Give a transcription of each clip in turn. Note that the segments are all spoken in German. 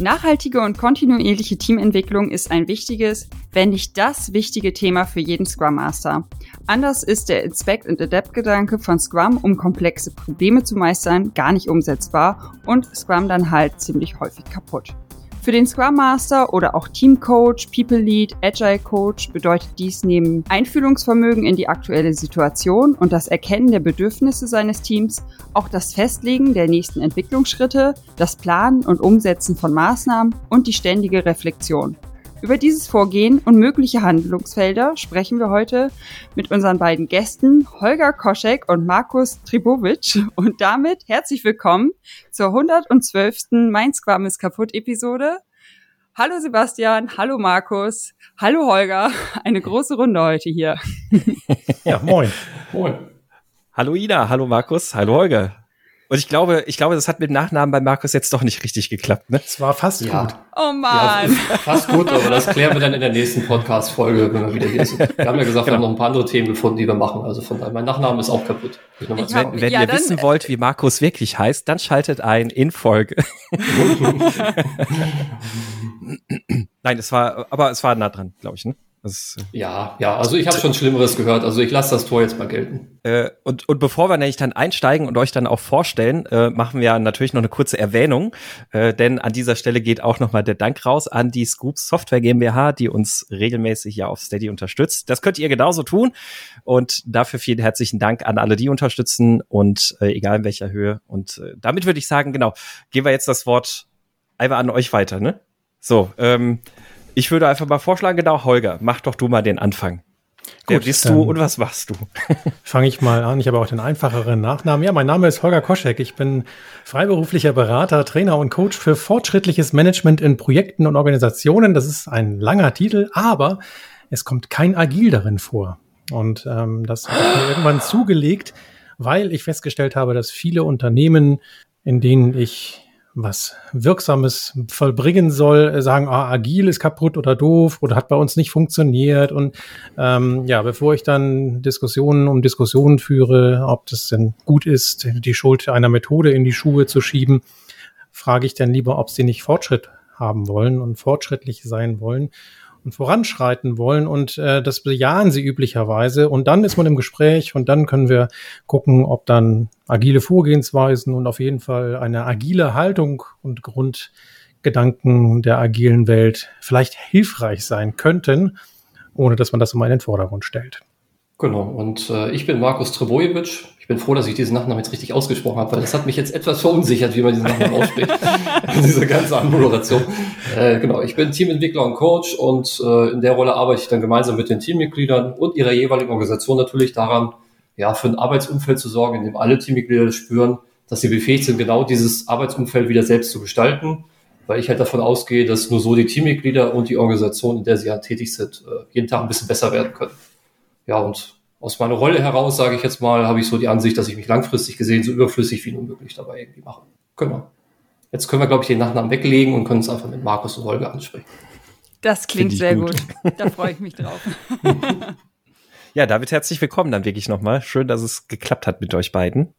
Nachhaltige und kontinuierliche Teamentwicklung ist ein wichtiges, wenn nicht das wichtige Thema für jeden Scrum Master. Anders ist der Inspect and Adapt Gedanke von Scrum, um komplexe Probleme zu meistern, gar nicht umsetzbar und Scrum dann halt ziemlich häufig kaputt. Für den Scrum Master oder auch Team Coach, People Lead, Agile Coach bedeutet dies neben Einfühlungsvermögen in die aktuelle Situation und das Erkennen der Bedürfnisse seines Teams auch das Festlegen der nächsten Entwicklungsschritte, das Planen und Umsetzen von Maßnahmen und die ständige Reflexion. Über dieses Vorgehen und mögliche Handlungsfelder sprechen wir heute mit unseren beiden Gästen Holger Koschek und Markus Tribovic. Und damit herzlich willkommen zur 112. Mein Squam ist kaputt Episode. Hallo Sebastian, hallo Markus, hallo Holger. Eine große Runde heute hier. Ja, moin. Moin. Hallo Ina, hallo Markus, hallo Holger. Und ich glaube, ich glaube, das hat mit dem Nachnamen bei Markus jetzt doch nicht richtig geklappt. Ne? Es war fast ja. gut. Oh man. Ja, fast gut, aber das klären wir dann in der nächsten Podcast-Folge, wenn wir wieder hier sind. Wir haben ja gesagt, genau. wir haben noch ein paar andere Themen gefunden, die wir machen. Also von daher, mein Nachname ist auch kaputt. Ich ich hab, wenn wenn ja, ihr wissen äh, wollt, wie Markus wirklich heißt, dann schaltet ein in Folge. Nein, es war, aber es war nah dran, glaube ich. Ne? Äh, ja, ja, also ich habe schon Schlimmeres gehört. Also ich lasse das Tor jetzt mal gelten. Äh, und, und bevor wir nämlich dann einsteigen und euch dann auch vorstellen, äh, machen wir natürlich noch eine kurze Erwähnung. Äh, denn an dieser Stelle geht auch nochmal der Dank raus an die Scoops Software GmbH, die uns regelmäßig ja auf Steady unterstützt. Das könnt ihr genauso tun. Und dafür vielen herzlichen Dank an alle, die unterstützen und äh, egal in welcher Höhe. Und äh, damit würde ich sagen, genau, gehen wir jetzt das Wort einfach an euch weiter, ne? So, ähm, ich würde einfach mal vorschlagen, genau, Holger, mach doch du mal den Anfang. Wer Gut, bist du und was machst du? Fange ich mal an. Ich habe auch den einfacheren Nachnamen. Ja, mein Name ist Holger Koschek. Ich bin freiberuflicher Berater, Trainer und Coach für fortschrittliches Management in Projekten und Organisationen. Das ist ein langer Titel, aber es kommt kein Agil darin vor. Und ähm, das habe ich mir irgendwann zugelegt, weil ich festgestellt habe, dass viele Unternehmen, in denen ich was Wirksames vollbringen soll, sagen, ah, agil ist kaputt oder doof oder hat bei uns nicht funktioniert. Und ähm, ja, bevor ich dann Diskussionen um Diskussionen führe, ob das denn gut ist, die Schuld einer Methode in die Schuhe zu schieben, frage ich dann lieber, ob sie nicht Fortschritt haben wollen und fortschrittlich sein wollen und voranschreiten wollen und äh, das bejahen sie üblicherweise und dann ist man im Gespräch und dann können wir gucken, ob dann agile Vorgehensweisen und auf jeden Fall eine agile Haltung und Grundgedanken der agilen Welt vielleicht hilfreich sein könnten, ohne dass man das immer in den Vordergrund stellt. Genau, und äh, ich bin Markus Trebojevic. Ich bin froh, dass ich diesen Nachnamen jetzt richtig ausgesprochen habe, weil das hat mich jetzt etwas verunsichert, wie man diesen Nachnamen ausspricht. Diese ganze Anmoderation. Äh, genau, ich bin Teamentwickler und Coach und äh, in der Rolle arbeite ich dann gemeinsam mit den Teammitgliedern und ihrer jeweiligen Organisation natürlich daran, ja, für ein Arbeitsumfeld zu sorgen, in dem alle Teammitglieder spüren, dass sie befähigt sind, genau dieses Arbeitsumfeld wieder selbst zu gestalten, weil ich halt davon ausgehe, dass nur so die Teammitglieder und die Organisation, in der sie ja tätig sind, äh, jeden Tag ein bisschen besser werden können. Ja, und aus meiner Rolle heraus, sage ich jetzt mal, habe ich so die Ansicht, dass ich mich langfristig gesehen so überflüssig wie nur möglich dabei irgendwie mache. Genau. Jetzt können wir, glaube ich, den Nachnamen weglegen und können uns einfach mit Markus und Holger ansprechen. Das klingt sehr gut. gut. Da freue ich mich drauf. ja, David, herzlich willkommen dann wirklich nochmal. Schön, dass es geklappt hat mit euch beiden.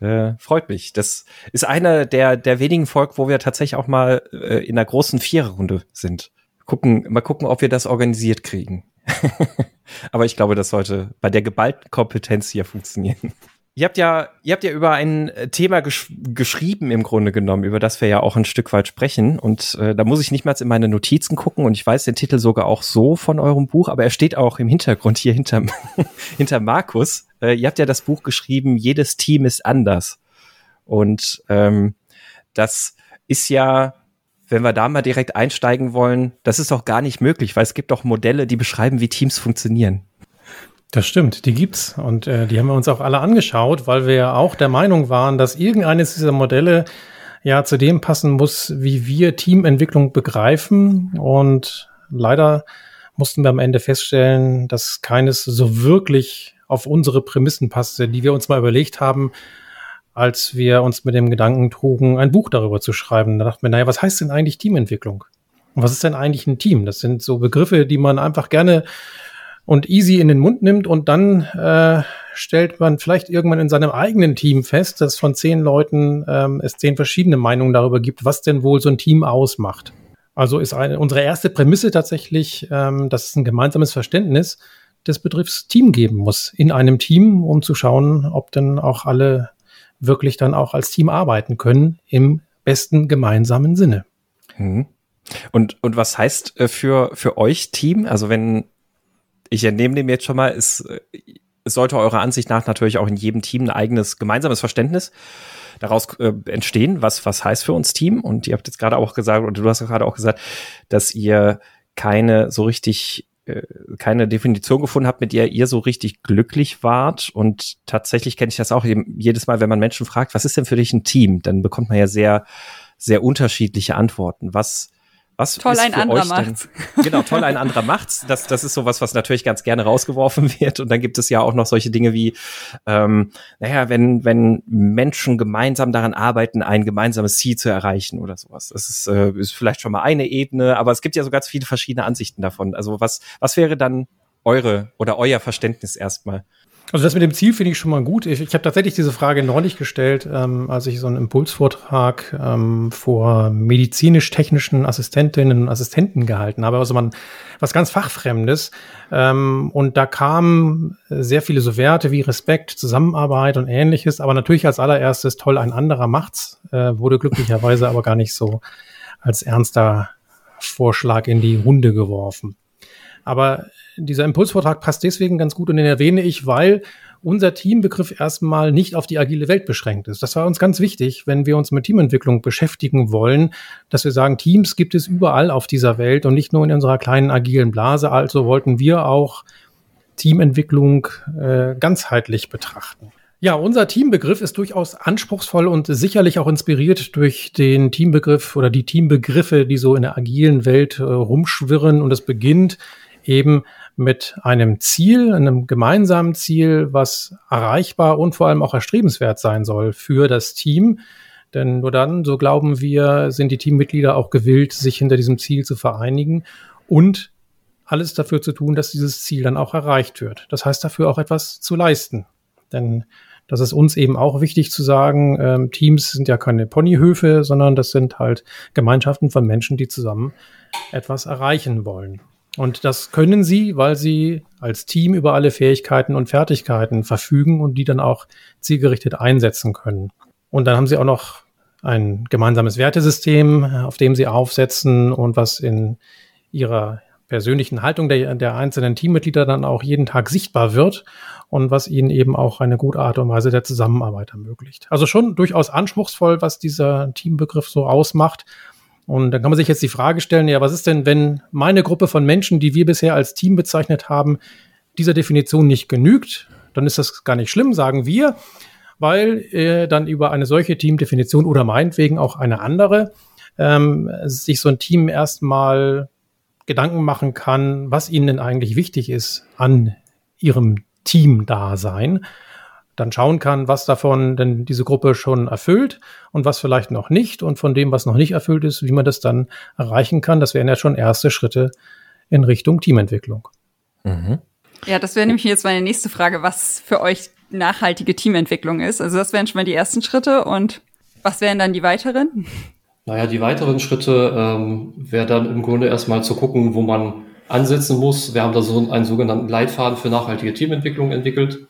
Äh, freut mich. Das ist einer der, der wenigen Folgen, wo wir tatsächlich auch mal äh, in einer großen Viererrunde sind. Gucken, mal gucken, ob wir das organisiert kriegen. Aber ich glaube, das sollte bei der geballten Kompetenz hier funktionieren. Ihr habt ja, ihr habt ja über ein äh, Thema gesch geschrieben im Grunde genommen, über das wir ja auch ein Stück weit sprechen. Und äh, da muss ich nicht mal in meine Notizen gucken und ich weiß den Titel sogar auch so von eurem Buch, aber er steht auch im Hintergrund hier hinter, hinter Markus. Äh, ihr habt ja das Buch geschrieben, jedes Team ist anders. Und ähm, das ist ja wenn wir da mal direkt einsteigen wollen, das ist auch gar nicht möglich, weil es gibt auch Modelle, die beschreiben, wie Teams funktionieren. Das stimmt, die gibt's und äh, die haben wir uns auch alle angeschaut, weil wir ja auch der Meinung waren, dass irgendeines dieser Modelle ja zu dem passen muss, wie wir Teamentwicklung begreifen und leider mussten wir am Ende feststellen, dass keines so wirklich auf unsere Prämissen passte, die wir uns mal überlegt haben, als wir uns mit dem Gedanken trugen, ein Buch darüber zu schreiben. Da dachten wir, naja, was heißt denn eigentlich Teamentwicklung? Und was ist denn eigentlich ein Team? Das sind so Begriffe, die man einfach gerne und easy in den Mund nimmt und dann äh, stellt man vielleicht irgendwann in seinem eigenen Team fest, dass von zehn Leuten ähm, es zehn verschiedene Meinungen darüber gibt, was denn wohl so ein Team ausmacht. Also ist eine, unsere erste Prämisse tatsächlich, ähm, dass es ein gemeinsames Verständnis des Begriffs Team geben muss in einem Team, um zu schauen, ob denn auch alle wirklich dann auch als Team arbeiten können im besten gemeinsamen Sinne. Mhm. Und, und was heißt äh, für, für euch Team? Also wenn, ich entnehme dem jetzt schon mal, es, äh, es sollte eurer Ansicht nach natürlich auch in jedem Team ein eigenes gemeinsames Verständnis daraus äh, entstehen, was, was heißt für uns Team. Und ihr habt jetzt gerade auch gesagt, oder du hast gerade auch gesagt, dass ihr keine so richtig keine Definition gefunden habt, mit der ihr so richtig glücklich wart. Und tatsächlich kenne ich das auch jedes Mal, wenn man Menschen fragt, was ist denn für dich ein Team? Dann bekommt man ja sehr, sehr unterschiedliche Antworten. Was, was toll, ein anderer macht's. Genau, toll, ein anderer macht's. Das, das ist sowas, was natürlich ganz gerne rausgeworfen wird. Und dann gibt es ja auch noch solche Dinge wie, ähm, naja, wenn, wenn Menschen gemeinsam daran arbeiten, ein gemeinsames Ziel zu erreichen oder sowas. Das ist, äh, ist vielleicht schon mal eine Ebene, aber es gibt ja so ganz viele verschiedene Ansichten davon. Also was, was wäre dann eure oder euer Verständnis erstmal? Also das mit dem Ziel finde ich schon mal gut. Ich, ich habe tatsächlich diese Frage neulich gestellt, ähm, als ich so einen Impulsvortrag ähm, vor medizinisch-technischen Assistentinnen und Assistenten gehalten habe. Also man was ganz Fachfremdes. Ähm, und da kamen sehr viele so Werte wie Respekt, Zusammenarbeit und ähnliches. Aber natürlich als allererstes toll, ein anderer macht's. Äh, wurde glücklicherweise aber gar nicht so als ernster Vorschlag in die Runde geworfen. Aber dieser Impulsvortrag passt deswegen ganz gut und den erwähne ich, weil unser Teambegriff erstmal nicht auf die agile Welt beschränkt ist. Das war uns ganz wichtig, wenn wir uns mit Teamentwicklung beschäftigen wollen, dass wir sagen, Teams gibt es überall auf dieser Welt und nicht nur in unserer kleinen agilen Blase. Also wollten wir auch Teamentwicklung äh, ganzheitlich betrachten. Ja, unser Teambegriff ist durchaus anspruchsvoll und sicherlich auch inspiriert durch den Teambegriff oder die Teambegriffe, die so in der agilen Welt äh, rumschwirren. Und es beginnt eben mit einem Ziel, einem gemeinsamen Ziel, was erreichbar und vor allem auch erstrebenswert sein soll für das Team. Denn nur dann, so glauben wir, sind die Teammitglieder auch gewillt, sich hinter diesem Ziel zu vereinigen und alles dafür zu tun, dass dieses Ziel dann auch erreicht wird. Das heißt dafür auch etwas zu leisten. Denn das ist uns eben auch wichtig zu sagen, ähm, Teams sind ja keine Ponyhöfe, sondern das sind halt Gemeinschaften von Menschen, die zusammen etwas erreichen wollen. Und das können sie, weil sie als Team über alle Fähigkeiten und Fertigkeiten verfügen und die dann auch zielgerichtet einsetzen können. Und dann haben sie auch noch ein gemeinsames Wertesystem, auf dem sie aufsetzen und was in ihrer persönlichen Haltung der, der einzelnen Teammitglieder dann auch jeden Tag sichtbar wird und was ihnen eben auch eine gute Art und Weise der Zusammenarbeit ermöglicht. Also schon durchaus anspruchsvoll, was dieser Teambegriff so ausmacht und dann kann man sich jetzt die Frage stellen, ja, was ist denn, wenn meine Gruppe von Menschen, die wir bisher als Team bezeichnet haben, dieser Definition nicht genügt? Dann ist das gar nicht schlimm, sagen wir, weil äh, dann über eine solche Teamdefinition oder meinetwegen auch eine andere ähm, sich so ein Team erstmal Gedanken machen kann, was ihnen denn eigentlich wichtig ist an ihrem Teamdasein dann schauen kann, was davon denn diese Gruppe schon erfüllt und was vielleicht noch nicht und von dem, was noch nicht erfüllt ist, wie man das dann erreichen kann. Das wären ja schon erste Schritte in Richtung Teamentwicklung. Mhm. Ja, das wäre nämlich jetzt meine nächste Frage, was für euch nachhaltige Teamentwicklung ist. Also das wären schon mal die ersten Schritte und was wären dann die weiteren? Naja, die weiteren Schritte ähm, wäre dann im Grunde erstmal zu gucken, wo man ansetzen muss. Wir haben da so einen sogenannten Leitfaden für nachhaltige Teamentwicklung entwickelt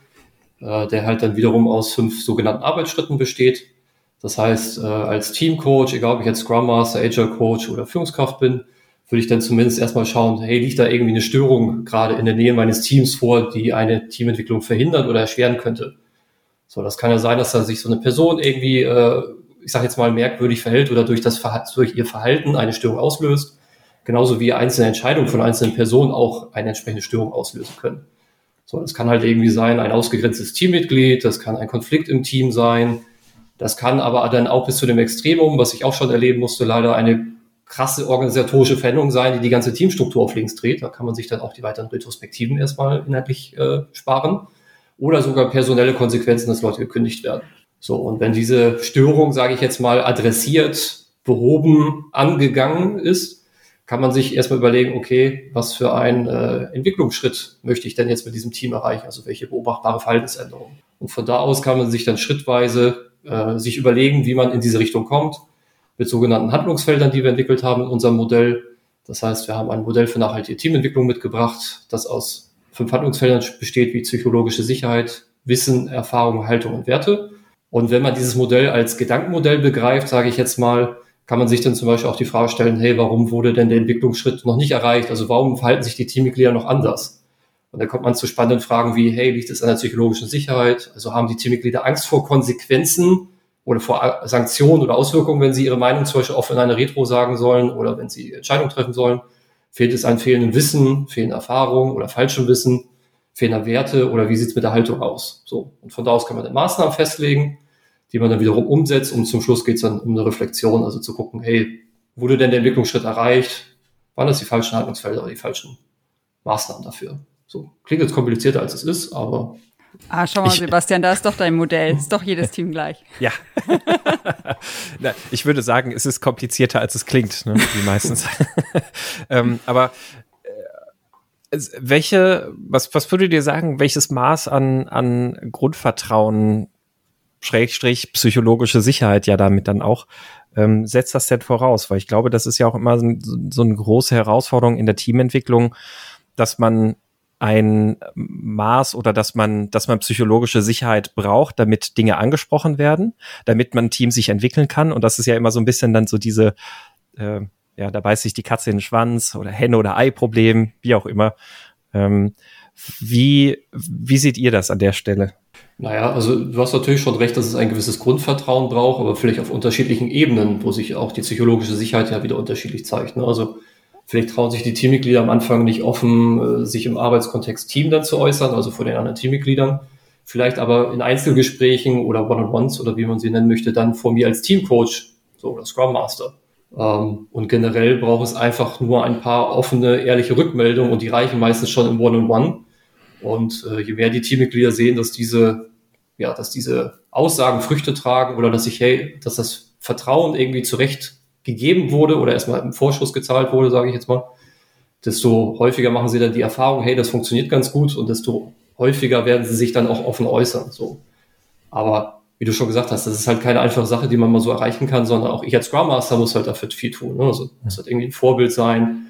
äh, der halt dann wiederum aus fünf sogenannten Arbeitsschritten besteht. Das heißt, äh, als Teamcoach, egal ob ich jetzt Scrum Master, Agile Coach oder Führungskraft bin, würde ich dann zumindest erstmal schauen, hey, liegt da irgendwie eine Störung gerade in der Nähe meines Teams vor, die eine Teamentwicklung verhindern oder erschweren könnte. So, das kann ja sein, dass da sich so eine Person irgendwie, äh, ich sage jetzt mal, merkwürdig verhält oder durch, das durch ihr Verhalten eine Störung auslöst. Genauso wie einzelne Entscheidungen von einzelnen Personen auch eine entsprechende Störung auslösen können. So, das kann halt irgendwie sein, ein ausgegrenztes Teammitglied, das kann ein Konflikt im Team sein, das kann aber dann auch bis zu dem Extremum, was ich auch schon erleben musste, leider eine krasse organisatorische Veränderung sein, die die ganze Teamstruktur auf links dreht. Da kann man sich dann auch die weiteren Retrospektiven erstmal inhaltlich äh, sparen. Oder sogar personelle Konsequenzen, dass Leute gekündigt werden. So, und wenn diese Störung, sage ich jetzt mal, adressiert, behoben, angegangen ist, kann man sich erstmal überlegen, okay, was für einen äh, Entwicklungsschritt möchte ich denn jetzt mit diesem Team erreichen? Also welche beobachtbare Verhaltensänderungen? Und von da aus kann man sich dann schrittweise äh, sich überlegen, wie man in diese Richtung kommt, mit sogenannten Handlungsfeldern, die wir entwickelt haben in unserem Modell. Das heißt, wir haben ein Modell für nachhaltige Teamentwicklung mitgebracht, das aus fünf Handlungsfeldern besteht, wie psychologische Sicherheit, Wissen, Erfahrung, Haltung und Werte. Und wenn man dieses Modell als Gedankenmodell begreift, sage ich jetzt mal, kann man sich dann zum Beispiel auch die Frage stellen, hey, warum wurde denn der Entwicklungsschritt noch nicht erreicht? Also warum verhalten sich die Teammitglieder noch anders? Und dann kommt man zu spannenden Fragen wie, hey, liegt es an der psychologischen Sicherheit? Also haben die Teammitglieder Angst vor Konsequenzen oder vor Sanktionen oder Auswirkungen, wenn sie ihre Meinung zum Beispiel offen in einer Retro sagen sollen oder wenn sie Entscheidungen treffen sollen? Fehlt es an fehlendem Wissen, fehlender Erfahrung oder falschem Wissen, fehlender Werte oder wie sieht es mit der Haltung aus? So. Und von da aus kann man dann Maßnahmen festlegen die man dann wiederum umsetzt und zum Schluss geht es dann um eine Reflexion, also zu gucken, hey, wurde denn der Entwicklungsschritt erreicht? Waren das die falschen Handlungsfelder oder die falschen Maßnahmen dafür? So, klingt jetzt komplizierter als es ist, aber Ah, schau mal, ich, Sebastian, da ist doch dein Modell. Ist doch jedes Team gleich. Ja. Na, ich würde sagen, es ist komplizierter, als es klingt, ne, wie meistens. ähm, aber äh, welche, was, was würdet ihr sagen, welches Maß an, an Grundvertrauen Schrägstrich psychologische Sicherheit ja damit dann auch ähm, setzt das denn voraus, weil ich glaube, das ist ja auch immer so, so eine große Herausforderung in der Teamentwicklung, dass man ein Maß oder dass man, dass man psychologische Sicherheit braucht, damit Dinge angesprochen werden, damit man Team sich entwickeln kann. Und das ist ja immer so ein bisschen dann so diese, äh, ja, da beißt sich die Katze in den Schwanz oder Henne- oder Ei-Problem, wie auch immer. Ähm, wie, wie seht ihr das an der Stelle? Naja, also du hast natürlich schon recht, dass es ein gewisses Grundvertrauen braucht, aber vielleicht auf unterschiedlichen Ebenen, wo sich auch die psychologische Sicherheit ja wieder unterschiedlich zeigt. Ne? Also vielleicht trauen sich die Teammitglieder am Anfang nicht offen, äh, sich im Arbeitskontext Team dann zu äußern, also vor den anderen Teammitgliedern. Vielleicht aber in Einzelgesprächen oder One-on-Ones oder wie man sie nennen möchte, dann vor mir als Teamcoach, so oder Scrum Master. Ähm, und generell braucht es einfach nur ein paar offene, ehrliche Rückmeldungen und die reichen meistens schon im One-on-One. -on -One. Und äh, je mehr die Teammitglieder sehen, dass diese ja, dass diese Aussagen Früchte tragen oder dass ich, hey, dass das Vertrauen irgendwie zurecht gegeben wurde oder erstmal im Vorschuss gezahlt wurde, sage ich jetzt mal, desto häufiger machen sie dann die Erfahrung, hey, das funktioniert ganz gut und desto häufiger werden sie sich dann auch offen äußern. So. Aber wie du schon gesagt hast, das ist halt keine einfache Sache, die man mal so erreichen kann, sondern auch ich als Scrum Master muss halt dafür viel tun. Ne? Also muss halt irgendwie ein Vorbild sein,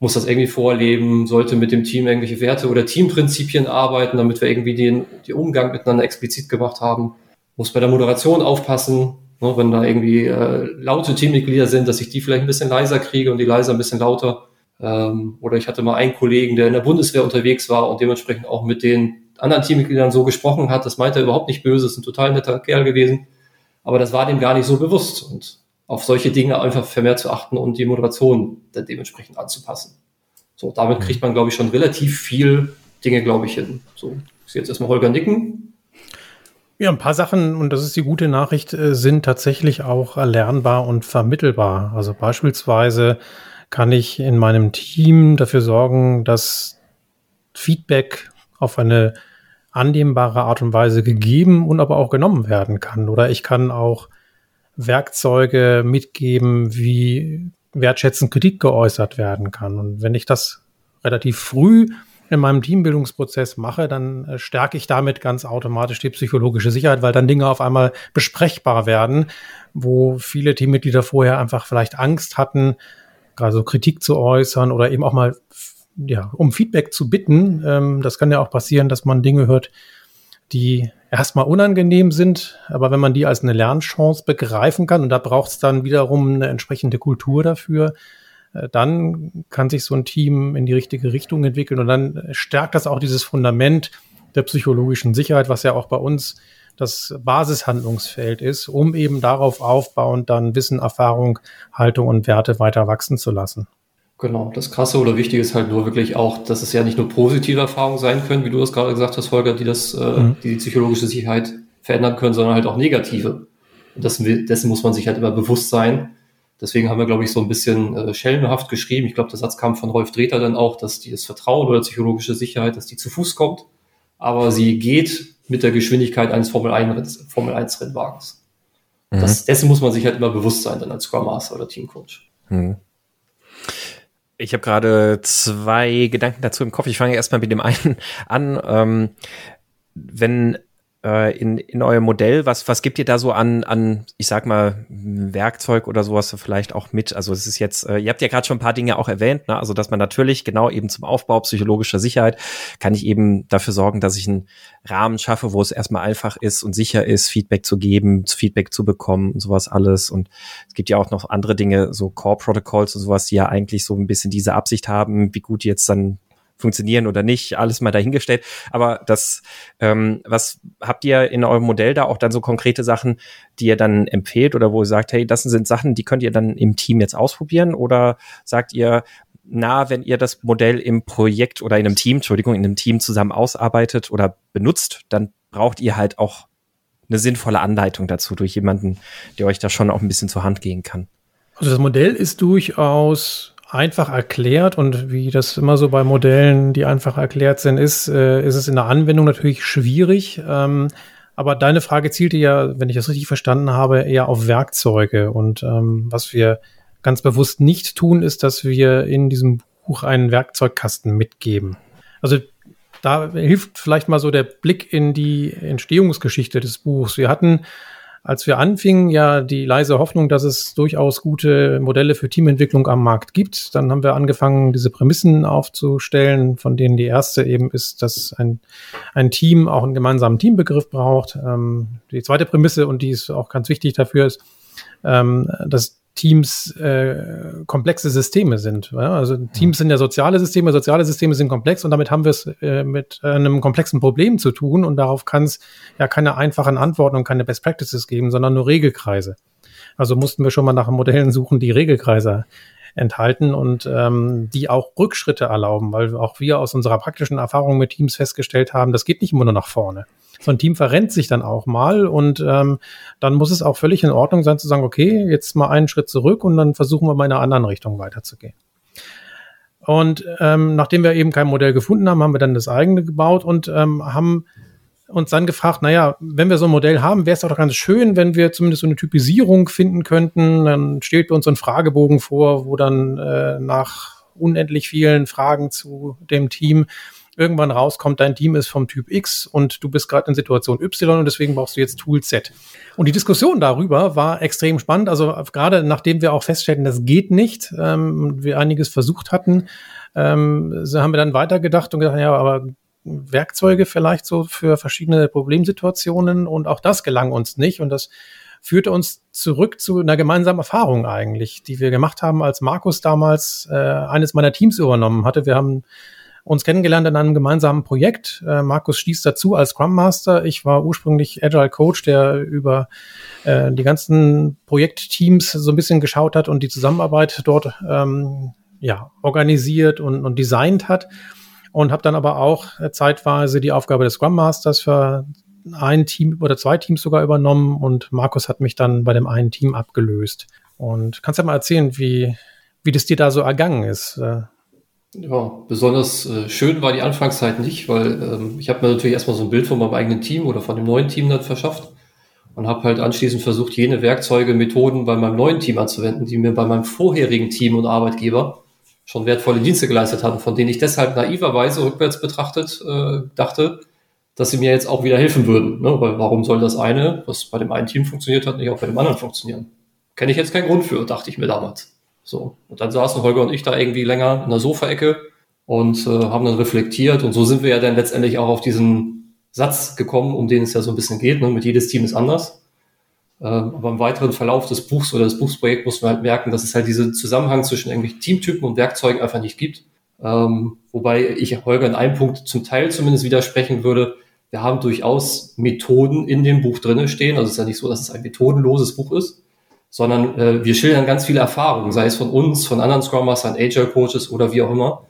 muss das irgendwie vorleben, sollte mit dem Team irgendwelche Werte oder Teamprinzipien arbeiten, damit wir irgendwie den, den Umgang miteinander explizit gemacht haben, muss bei der Moderation aufpassen, ne, wenn da irgendwie äh, laute Teammitglieder sind, dass ich die vielleicht ein bisschen leiser kriege und die leiser ein bisschen lauter. Ähm, oder ich hatte mal einen Kollegen, der in der Bundeswehr unterwegs war und dementsprechend auch mit den anderen Teammitgliedern so gesprochen hat, das meinte er überhaupt nicht böse, ist ein total netter Kerl gewesen. Aber das war dem gar nicht so bewusst. Und auf solche Dinge einfach vermehrt zu achten und die Moderation dann dementsprechend anzupassen. So, damit mhm. kriegt man, glaube ich, schon relativ viel Dinge, glaube ich, hin. So, ich sehe jetzt erstmal Holger nicken. Ja, ein paar Sachen, und das ist die gute Nachricht, äh, sind tatsächlich auch erlernbar und vermittelbar. Also beispielsweise kann ich in meinem Team dafür sorgen, dass Feedback auf eine annehmbare Art und Weise gegeben und aber auch genommen werden kann. Oder ich kann auch Werkzeuge mitgeben, wie wertschätzend Kritik geäußert werden kann. Und wenn ich das relativ früh in meinem Teambildungsprozess mache, dann äh, stärke ich damit ganz automatisch die psychologische Sicherheit, weil dann Dinge auf einmal besprechbar werden, wo viele Teammitglieder vorher einfach vielleicht Angst hatten, gerade so Kritik zu äußern oder eben auch mal ja, um Feedback zu bitten. Ähm, das kann ja auch passieren, dass man Dinge hört, die erstmal unangenehm sind, aber wenn man die als eine Lernchance begreifen kann, und da braucht es dann wiederum eine entsprechende Kultur dafür, äh, dann kann sich so ein Team in die richtige Richtung entwickeln und dann stärkt das auch dieses Fundament der psychologischen Sicherheit, was ja auch bei uns das Basishandlungsfeld ist, um eben darauf aufbauend dann Wissen, Erfahrung, Haltung und Werte weiter wachsen zu lassen. Genau, das Krasse oder Wichtige ist halt nur wirklich auch, dass es ja nicht nur positive Erfahrungen sein können, wie du das gerade gesagt hast, Holger, die das, äh, mhm. die, die psychologische Sicherheit verändern können, sondern halt auch negative. Und das, dessen muss man sich halt immer bewusst sein. Deswegen haben wir, glaube ich, so ein bisschen äh, schelmenhaft geschrieben. Ich glaube, der Satz kam von Rolf Dreter dann auch, dass die das Vertrauen oder psychologische Sicherheit, dass die zu Fuß kommt, aber sie geht mit der Geschwindigkeit eines Formel 1, Formel 1 Rennwagens. Mhm. Das, dessen muss man sich halt immer bewusst sein, dann als Scrum Master oder Teamcoach. Mhm. Ich habe gerade zwei Gedanken dazu im Kopf. Ich fange erstmal mit dem einen an. Ähm, wenn äh, in, in eurem Modell, was, was gibt ihr da so an, an, ich sag mal, Werkzeug oder sowas vielleicht auch mit? Also es ist jetzt, äh, ihr habt ja gerade schon ein paar Dinge auch erwähnt, ne? also dass man natürlich genau eben zum Aufbau psychologischer Sicherheit kann ich eben dafür sorgen, dass ich einen Rahmen schaffe, wo es erstmal einfach ist und sicher ist, Feedback zu geben, Feedback zu bekommen und sowas alles. Und es gibt ja auch noch andere Dinge, so Core Protocols und sowas, die ja eigentlich so ein bisschen diese Absicht haben, wie gut jetzt dann funktionieren oder nicht, alles mal dahingestellt. Aber das, ähm, was habt ihr in eurem Modell da auch dann so konkrete Sachen, die ihr dann empfehlt oder wo ihr sagt, hey, das sind Sachen, die könnt ihr dann im Team jetzt ausprobieren? Oder sagt ihr, na, wenn ihr das Modell im Projekt oder in einem Team, Entschuldigung, in einem Team zusammen ausarbeitet oder benutzt, dann braucht ihr halt auch eine sinnvolle Anleitung dazu durch jemanden, der euch da schon auch ein bisschen zur Hand gehen kann. Also das Modell ist durchaus einfach erklärt und wie das immer so bei Modellen, die einfach erklärt sind, ist, äh, ist es in der Anwendung natürlich schwierig. Ähm, aber deine Frage zielte ja, wenn ich das richtig verstanden habe, eher auf Werkzeuge. Und ähm, was wir ganz bewusst nicht tun, ist, dass wir in diesem Buch einen Werkzeugkasten mitgeben. Also da hilft vielleicht mal so der Blick in die Entstehungsgeschichte des Buchs. Wir hatten als wir anfingen, ja die leise Hoffnung, dass es durchaus gute Modelle für Teamentwicklung am Markt gibt. Dann haben wir angefangen, diese Prämissen aufzustellen, von denen die erste eben ist, dass ein, ein Team auch einen gemeinsamen Teambegriff braucht. Ähm, die zweite Prämisse, und die ist auch ganz wichtig dafür, ist, ähm, dass Teams äh, komplexe Systeme sind. Ja? Also Teams sind ja soziale Systeme, soziale Systeme sind komplex und damit haben wir es äh, mit einem komplexen Problem zu tun und darauf kann es ja keine einfachen Antworten und keine Best Practices geben, sondern nur Regelkreise. Also mussten wir schon mal nach Modellen suchen, die Regelkreise enthalten und ähm, die auch Rückschritte erlauben, weil auch wir aus unserer praktischen Erfahrung mit Teams festgestellt haben, das geht nicht immer nur nach vorne so ein Team verrennt sich dann auch mal und ähm, dann muss es auch völlig in Ordnung sein zu sagen, okay, jetzt mal einen Schritt zurück und dann versuchen wir mal in einer anderen Richtung weiterzugehen. Und ähm, nachdem wir eben kein Modell gefunden haben, haben wir dann das eigene gebaut und ähm, haben uns dann gefragt, naja, wenn wir so ein Modell haben, wäre es doch ganz schön, wenn wir zumindest so eine Typisierung finden könnten. Dann stellt bei uns so ein Fragebogen vor, wo dann äh, nach unendlich vielen Fragen zu dem Team irgendwann rauskommt, dein Team ist vom Typ X und du bist gerade in Situation Y und deswegen brauchst du jetzt Tool Z. Und die Diskussion darüber war extrem spannend. Also gerade nachdem wir auch feststellten, das geht nicht, ähm, wir einiges versucht hatten, ähm, so haben wir dann weitergedacht und gedacht, ja, aber Werkzeuge vielleicht so für verschiedene Problemsituationen und auch das gelang uns nicht und das führte uns zurück zu einer gemeinsamen Erfahrung eigentlich, die wir gemacht haben, als Markus damals äh, eines meiner Teams übernommen hatte. Wir haben uns kennengelernt in einem gemeinsamen Projekt. Äh, Markus stieß dazu als Scrum Master. Ich war ursprünglich Agile Coach, der über äh, die ganzen Projektteams so ein bisschen geschaut hat und die Zusammenarbeit dort ähm, ja, organisiert und, und designt hat. Und habe dann aber auch zeitweise die Aufgabe des Scrum Masters für ein Team oder zwei Teams sogar übernommen und Markus hat mich dann bei dem einen Team abgelöst. Und kannst du ja mal erzählen, wie, wie das dir da so ergangen ist? Ja, besonders äh, schön war die Anfangszeit nicht, weil ähm, ich habe mir natürlich erstmal so ein Bild von meinem eigenen Team oder von dem neuen Team dann verschafft und habe halt anschließend versucht, jene Werkzeuge, Methoden bei meinem neuen Team anzuwenden, die mir bei meinem vorherigen Team und Arbeitgeber schon wertvolle Dienste geleistet hatten, von denen ich deshalb naiverweise rückwärts betrachtet äh, dachte, dass sie mir jetzt auch wieder helfen würden. Ne? Weil warum soll das eine, was bei dem einen Team funktioniert hat, nicht auch bei dem anderen funktionieren? Kenne ich jetzt keinen Grund für, dachte ich mir damals. So. Und dann saßen Holger und ich da irgendwie länger in der Sofaecke und äh, haben dann reflektiert. Und so sind wir ja dann letztendlich auch auf diesen Satz gekommen, um den es ja so ein bisschen geht. Ne? Mit jedes Team ist anders. Ähm, aber im weiteren Verlauf des Buchs oder des Buchsprojekts muss man halt merken, dass es halt diesen Zusammenhang zwischen irgendwelchen Teamtypen und Werkzeugen einfach nicht gibt. Ähm, wobei ich Holger in einem Punkt zum Teil zumindest widersprechen würde. Wir haben durchaus Methoden in dem Buch drinnen stehen. Also es ist ja nicht so, dass es ein methodenloses Buch ist sondern äh, wir schildern ganz viele Erfahrungen, sei es von uns, von anderen Scrum Mastern, Agile Coaches oder wie auch immer.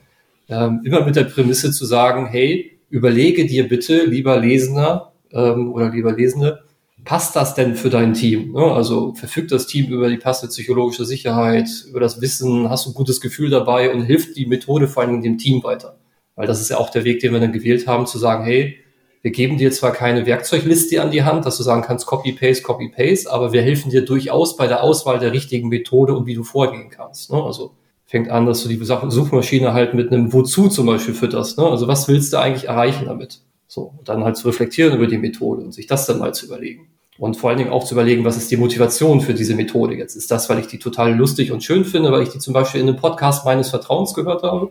Ähm, immer mit der Prämisse zu sagen, hey, überlege dir bitte, lieber Lesender ähm, oder lieber Lesende, passt das denn für dein Team? Ne? Also verfügt das Team über die passende psychologische Sicherheit, über das Wissen, hast du ein gutes Gefühl dabei und hilft die Methode vor allem dem Team weiter? Weil das ist ja auch der Weg, den wir dann gewählt haben, zu sagen, hey, wir geben dir zwar keine Werkzeugliste an die Hand, dass du sagen kannst, Copy-Paste, Copy-Paste, aber wir helfen dir durchaus bei der Auswahl der richtigen Methode und wie du vorgehen kannst. Ne? Also fängt an, dass du die Suchmaschine halt mit einem Wozu zum Beispiel fütterst. Ne? Also was willst du eigentlich erreichen damit? So, und dann halt zu reflektieren über die Methode und sich das dann mal zu überlegen. Und vor allen Dingen auch zu überlegen, was ist die Motivation für diese Methode jetzt? Ist das, weil ich die total lustig und schön finde, weil ich die zum Beispiel in einem Podcast meines Vertrauens gehört habe?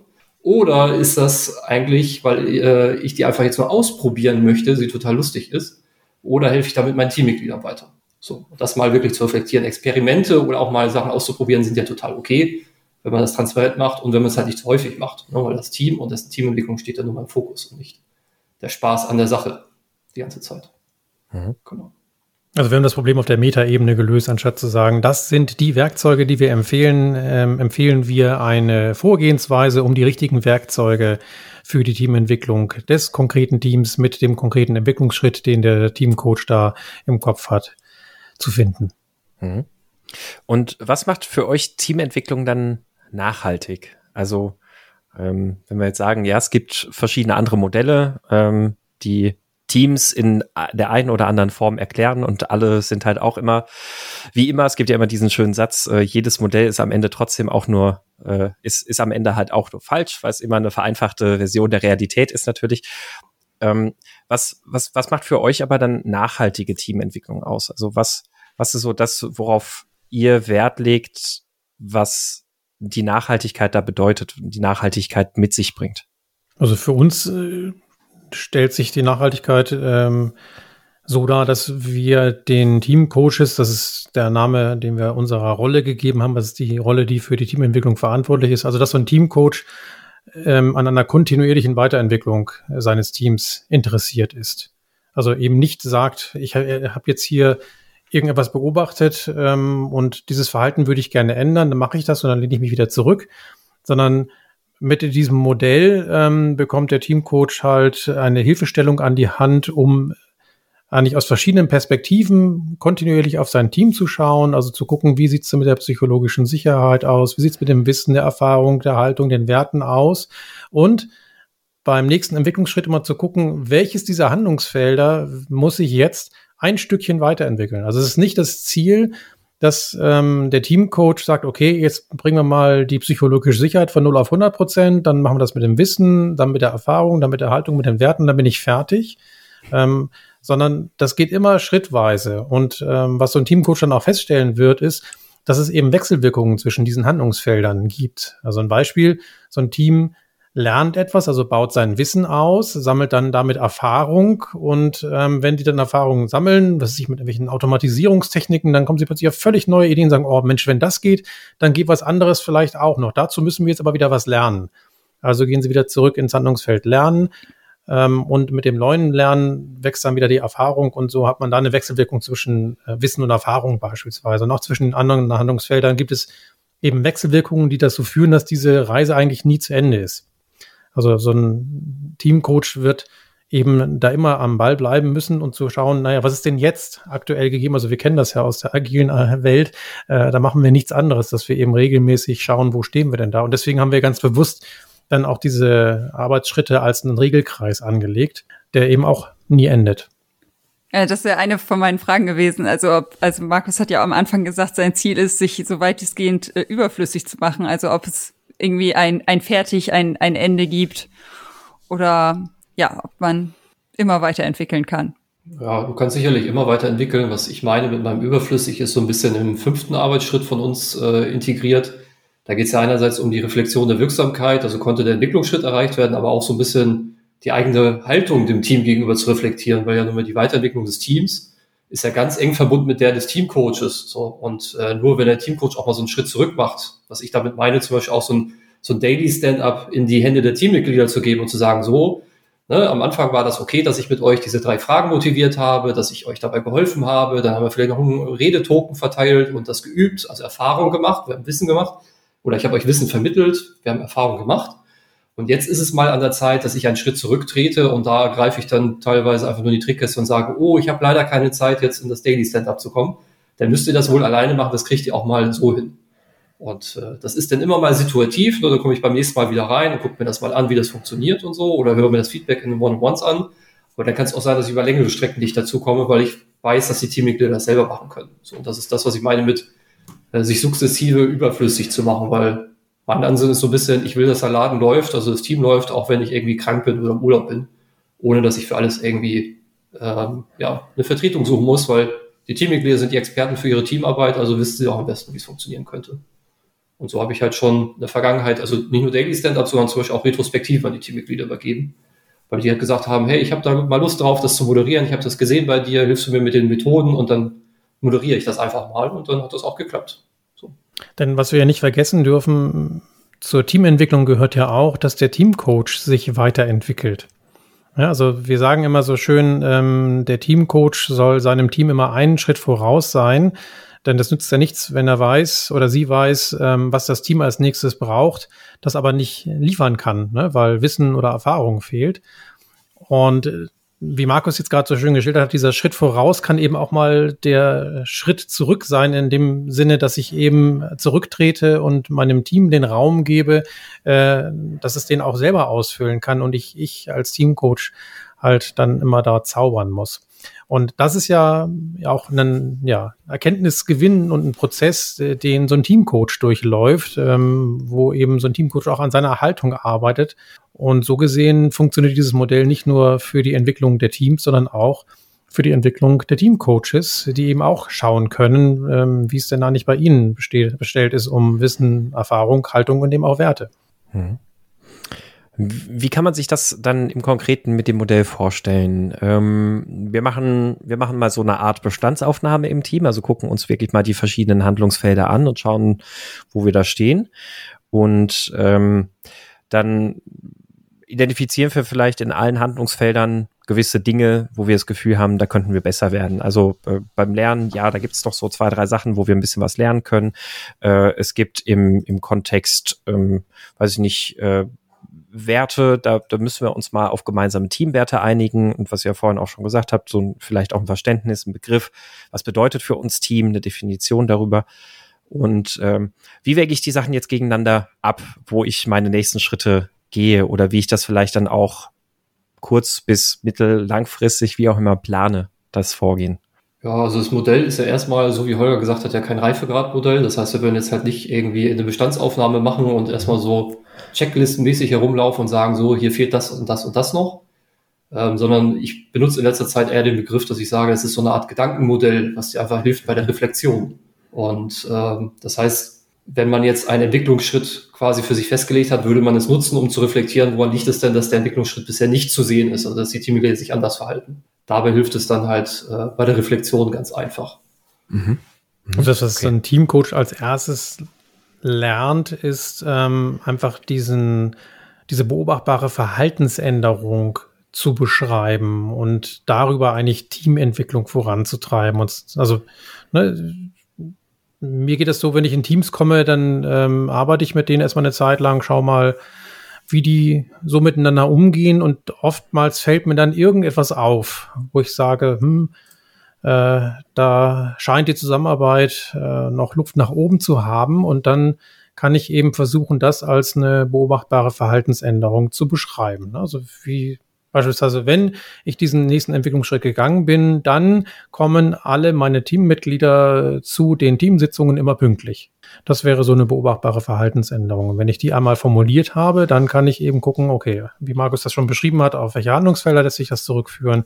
Oder ist das eigentlich, weil äh, ich die einfach jetzt nur ausprobieren möchte, sie total lustig ist? Oder helfe ich damit meinen Teammitgliedern weiter? So, das mal wirklich zu reflektieren. Experimente oder auch mal Sachen auszuprobieren sind ja total okay, wenn man das transparent macht und wenn man es halt nicht häufig macht. Ne? Weil das Team und das Teamentwicklung steht ja nur mal im Fokus und nicht der Spaß an der Sache die ganze Zeit. Mhm. Genau. Also wir haben das Problem auf der Metaebene gelöst, anstatt zu sagen, das sind die Werkzeuge, die wir empfehlen, ähm, empfehlen wir eine Vorgehensweise, um die richtigen Werkzeuge für die Teamentwicklung des konkreten Teams mit dem konkreten Entwicklungsschritt, den der Teamcoach da im Kopf hat, zu finden. Mhm. Und was macht für euch Teamentwicklung dann nachhaltig? Also ähm, wenn wir jetzt sagen, ja, es gibt verschiedene andere Modelle, ähm, die Teams in der einen oder anderen Form erklären und alle sind halt auch immer, wie immer, es gibt ja immer diesen schönen Satz, äh, jedes Modell ist am Ende trotzdem auch nur, äh, ist, ist am Ende halt auch nur falsch, weil es immer eine vereinfachte Version der Realität ist natürlich. Ähm, was, was, was macht für euch aber dann nachhaltige Teamentwicklung aus? Also was, was ist so das, worauf ihr Wert legt, was die Nachhaltigkeit da bedeutet, die Nachhaltigkeit mit sich bringt? Also für uns äh, stellt sich die Nachhaltigkeit ähm, so dar, dass wir den Teamcoaches, das ist der Name, den wir unserer Rolle gegeben haben, das ist die Rolle, die für die Teamentwicklung verantwortlich ist, also dass so ein Teamcoach ähm, an einer kontinuierlichen Weiterentwicklung seines Teams interessiert ist. Also eben nicht sagt, ich äh, habe jetzt hier irgendetwas beobachtet ähm, und dieses Verhalten würde ich gerne ändern, dann mache ich das und dann lehne ich mich wieder zurück, sondern mit diesem Modell ähm, bekommt der Teamcoach halt eine Hilfestellung an die Hand, um eigentlich aus verschiedenen Perspektiven kontinuierlich auf sein Team zu schauen, also zu gucken, wie sieht's mit der psychologischen Sicherheit aus, wie sieht's mit dem Wissen, der Erfahrung, der Haltung, den Werten aus und beim nächsten Entwicklungsschritt immer zu gucken, welches dieser Handlungsfelder muss ich jetzt ein Stückchen weiterentwickeln. Also es ist nicht das Ziel, dass ähm, der Teamcoach sagt, okay, jetzt bringen wir mal die psychologische Sicherheit von 0 auf 100 Prozent, dann machen wir das mit dem Wissen, dann mit der Erfahrung, dann mit der Haltung, mit den Werten, dann bin ich fertig. Ähm, sondern das geht immer schrittweise. Und ähm, was so ein Teamcoach dann auch feststellen wird, ist, dass es eben Wechselwirkungen zwischen diesen Handlungsfeldern gibt. Also ein Beispiel, so ein Team lernt etwas, also baut sein Wissen aus, sammelt dann damit Erfahrung und ähm, wenn die dann Erfahrungen sammeln, was sich mit irgendwelchen Automatisierungstechniken, dann kommen sie plötzlich auf völlig neue Ideen und sagen, oh Mensch, wenn das geht, dann geht was anderes vielleicht auch noch. Dazu müssen wir jetzt aber wieder was lernen. Also gehen sie wieder zurück ins Handlungsfeld Lernen ähm, und mit dem neuen Lernen wächst dann wieder die Erfahrung und so hat man da eine Wechselwirkung zwischen äh, Wissen und Erfahrung beispielsweise. Und auch zwischen den anderen Handlungsfeldern gibt es eben Wechselwirkungen, die dazu führen, dass diese Reise eigentlich nie zu Ende ist. Also so ein Teamcoach wird eben da immer am Ball bleiben müssen und zu schauen, naja, was ist denn jetzt aktuell gegeben? Also wir kennen das ja aus der agilen äh, Welt. Äh, da machen wir nichts anderes, dass wir eben regelmäßig schauen, wo stehen wir denn da? Und deswegen haben wir ganz bewusst dann auch diese Arbeitsschritte als einen Regelkreis angelegt, der eben auch nie endet. Ja, das wäre eine von meinen Fragen gewesen. Also, ob, also Markus hat ja am Anfang gesagt, sein Ziel ist, sich so weitestgehend äh, überflüssig zu machen. Also ob es irgendwie ein, ein Fertig, ein, ein Ende gibt oder ja, ob man immer weiterentwickeln kann. Ja, du kannst sicherlich immer weiterentwickeln. Was ich meine mit meinem Überflüssig ist so ein bisschen im fünften Arbeitsschritt von uns äh, integriert. Da geht es ja einerseits um die Reflexion der Wirksamkeit, also konnte der Entwicklungsschritt erreicht werden, aber auch so ein bisschen die eigene Haltung dem Team gegenüber zu reflektieren, weil ja nun mal die Weiterentwicklung des Teams ist ja ganz eng verbunden mit der des Teamcoaches. So. Und äh, nur wenn der Teamcoach auch mal so einen Schritt zurück macht, was ich damit meine, zum Beispiel auch so ein, so ein Daily Stand-up in die Hände der Teammitglieder zu geben und zu sagen, so, ne, am Anfang war das okay, dass ich mit euch diese drei Fragen motiviert habe, dass ich euch dabei geholfen habe, dann haben wir vielleicht noch einen Redetoken verteilt und das geübt, also Erfahrung gemacht, wir haben Wissen gemacht oder ich habe euch Wissen vermittelt, wir haben Erfahrung gemacht. Und jetzt ist es mal an der Zeit, dass ich einen Schritt zurücktrete und da greife ich dann teilweise einfach nur die Trickkiste und sage, oh, ich habe leider keine Zeit, jetzt in das Daily Stand-up zu kommen. Dann müsst ihr das wohl alleine machen, das kriegt ihr auch mal so hin. Und äh, das ist dann immer mal situativ, nur dann komme ich beim nächsten Mal wieder rein und gucke mir das mal an, wie das funktioniert und so, oder höre mir das Feedback in den One-on-Ones an. Aber dann kann es auch sein, dass ich über längere Strecken nicht dazu komme, weil ich weiß, dass die Teammitglieder das selber machen können. So, und das ist das, was ich meine mit äh, sich sukzessive überflüssig zu machen, weil Mein Ansinn ist so ein bisschen, ich will, dass der Laden läuft, also das Team läuft, auch wenn ich irgendwie krank bin oder im Urlaub bin, ohne dass ich für alles irgendwie ähm, ja, eine Vertretung suchen muss, weil die Teammitglieder sind die Experten für ihre Teamarbeit, also wissen sie auch am besten, wie es funktionieren könnte. Und so habe ich halt schon in der Vergangenheit, also nicht nur Daily Stand-Up, sondern zum Beispiel auch retrospektiv an die Teammitglieder übergeben, weil die halt gesagt haben, hey, ich habe da mal Lust drauf, das zu moderieren, ich habe das gesehen bei dir, hilfst du mir mit den Methoden und dann moderiere ich das einfach mal und dann hat das auch geklappt. Denn was wir ja nicht vergessen dürfen, zur Teamentwicklung gehört ja auch, dass der Teamcoach sich weiterentwickelt. Ja, also wir sagen immer so schön, ähm, der Teamcoach soll seinem Team immer einen Schritt voraus sein, denn das nützt ja nichts, wenn er weiß oder sie weiß, ähm, was das Team als nächstes braucht, das aber nicht liefern kann, ne, weil Wissen oder Erfahrung fehlt. Und äh, wie Markus jetzt gerade so schön geschildert hat, dieser Schritt voraus kann eben auch mal der Schritt zurück sein, in dem Sinne, dass ich eben zurücktrete und meinem Team den Raum gebe, äh, dass es den auch selber ausfüllen kann und ich, ich als Teamcoach halt dann immer da zaubern muss. Und das ist ja auch ein ja, Erkenntnisgewinn und ein Prozess, äh, den so ein Teamcoach durchläuft, ähm, wo eben so ein Teamcoach auch an seiner Haltung arbeitet. Und so gesehen funktioniert dieses Modell nicht nur für die Entwicklung der Teams, sondern auch für die Entwicklung der Teamcoaches, die eben auch schauen können, ähm, wie es denn eigentlich bei ihnen bestellt ist um Wissen, Erfahrung, Haltung und eben auch Werte. Mhm. Wie kann man sich das dann im Konkreten mit dem Modell vorstellen? Ähm, wir machen, wir machen mal so eine Art Bestandsaufnahme im Team, also gucken uns wirklich mal die verschiedenen Handlungsfelder an und schauen, wo wir da stehen. Und ähm, dann identifizieren wir vielleicht in allen Handlungsfeldern gewisse Dinge, wo wir das Gefühl haben, da könnten wir besser werden. Also äh, beim Lernen, ja, da gibt es doch so zwei, drei Sachen, wo wir ein bisschen was lernen können. Äh, es gibt im, im Kontext, ähm, weiß ich nicht, äh, Werte, da, da müssen wir uns mal auf gemeinsame Teamwerte einigen und was ihr ja vorhin auch schon gesagt habt, so ein, vielleicht auch ein Verständnis, ein Begriff, was bedeutet für uns Team, eine Definition darüber. Und ähm, wie wäge ich die Sachen jetzt gegeneinander ab, wo ich meine nächsten Schritte gehe oder wie ich das vielleicht dann auch kurz bis mittel langfristig, wie auch immer plane, das Vorgehen? Ja, also das Modell ist ja erstmal, so wie Holger gesagt hat, ja kein Reifegradmodell. Das heißt, wir würden jetzt halt nicht irgendwie eine Bestandsaufnahme machen und erstmal so checklistenmäßig herumlaufen und sagen, so, hier fehlt das und das und das noch. Ähm, sondern ich benutze in letzter Zeit eher den Begriff, dass ich sage, es ist so eine Art Gedankenmodell, was dir einfach hilft bei der Reflexion. Und ähm, das heißt, wenn man jetzt einen Entwicklungsschritt quasi für sich festgelegt hat, würde man es nutzen, um zu reflektieren, woran liegt es denn, dass der Entwicklungsschritt bisher nicht zu sehen ist, also dass die Teammitglieder sich anders verhalten. Dabei hilft es dann halt äh, bei der Reflexion ganz einfach. Mhm. Mhm. Und das, was okay. ein Teamcoach als erstes lernt, ist ähm, einfach diesen, diese beobachtbare Verhaltensänderung zu beschreiben und darüber eigentlich Teamentwicklung voranzutreiben. Und also ne, mir geht es so, wenn ich in Teams komme, dann ähm, arbeite ich mit denen erstmal eine Zeit lang, schau mal, wie die so miteinander umgehen und oftmals fällt mir dann irgendetwas auf, wo ich sage, hm, äh, da scheint die Zusammenarbeit äh, noch Luft nach oben zu haben und dann kann ich eben versuchen, das als eine beobachtbare Verhaltensänderung zu beschreiben. Also wie beispielsweise, wenn ich diesen nächsten Entwicklungsschritt gegangen bin, dann kommen alle meine Teammitglieder zu den Teamsitzungen immer pünktlich. Das wäre so eine beobachtbare Verhaltensänderung. Und wenn ich die einmal formuliert habe, dann kann ich eben gucken, okay, wie Markus das schon beschrieben hat, auf welche Handlungsfelder lässt sich das zurückführen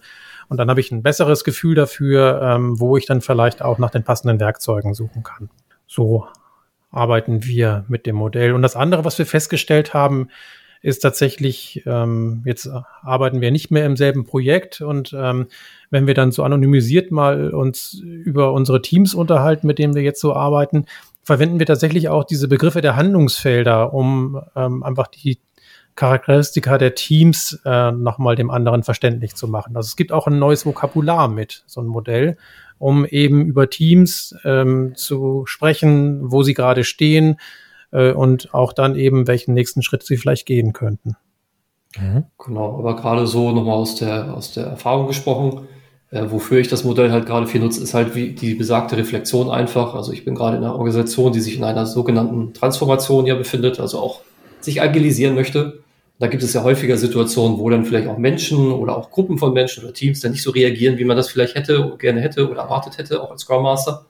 und dann habe ich ein besseres Gefühl dafür, ähm, wo ich dann vielleicht auch nach den passenden Werkzeugen suchen kann. So arbeiten wir mit dem Modell. Und das andere, was wir festgestellt haben, ist tatsächlich, ähm, jetzt arbeiten wir nicht mehr im selben Projekt und ähm, wenn wir dann so anonymisiert mal uns über unsere Teams unterhalten, mit denen wir jetzt so arbeiten, verwenden wir tatsächlich auch diese Begriffe der Handlungsfelder, um ähm, einfach die Charakteristika der Teams äh, nochmal dem anderen verständlich zu machen. Also es gibt auch ein neues Vokabular mit, so ein Modell, um eben über Teams ähm, zu sprechen, wo sie gerade stehen und auch dann eben, welchen nächsten Schritt sie vielleicht gehen könnten. Mhm. Genau, aber gerade so nochmal aus der, aus der Erfahrung gesprochen, äh, wofür ich das Modell halt gerade viel nutze, ist halt wie die besagte Reflexion einfach. Also ich bin gerade in einer Organisation, die sich in einer sogenannten Transformation ja befindet, also auch sich agilisieren möchte. Da gibt es ja häufiger Situationen, wo dann vielleicht auch Menschen oder auch Gruppen von Menschen oder Teams dann nicht so reagieren, wie man das vielleicht hätte, gerne hätte oder erwartet hätte, auch als Scrum Master.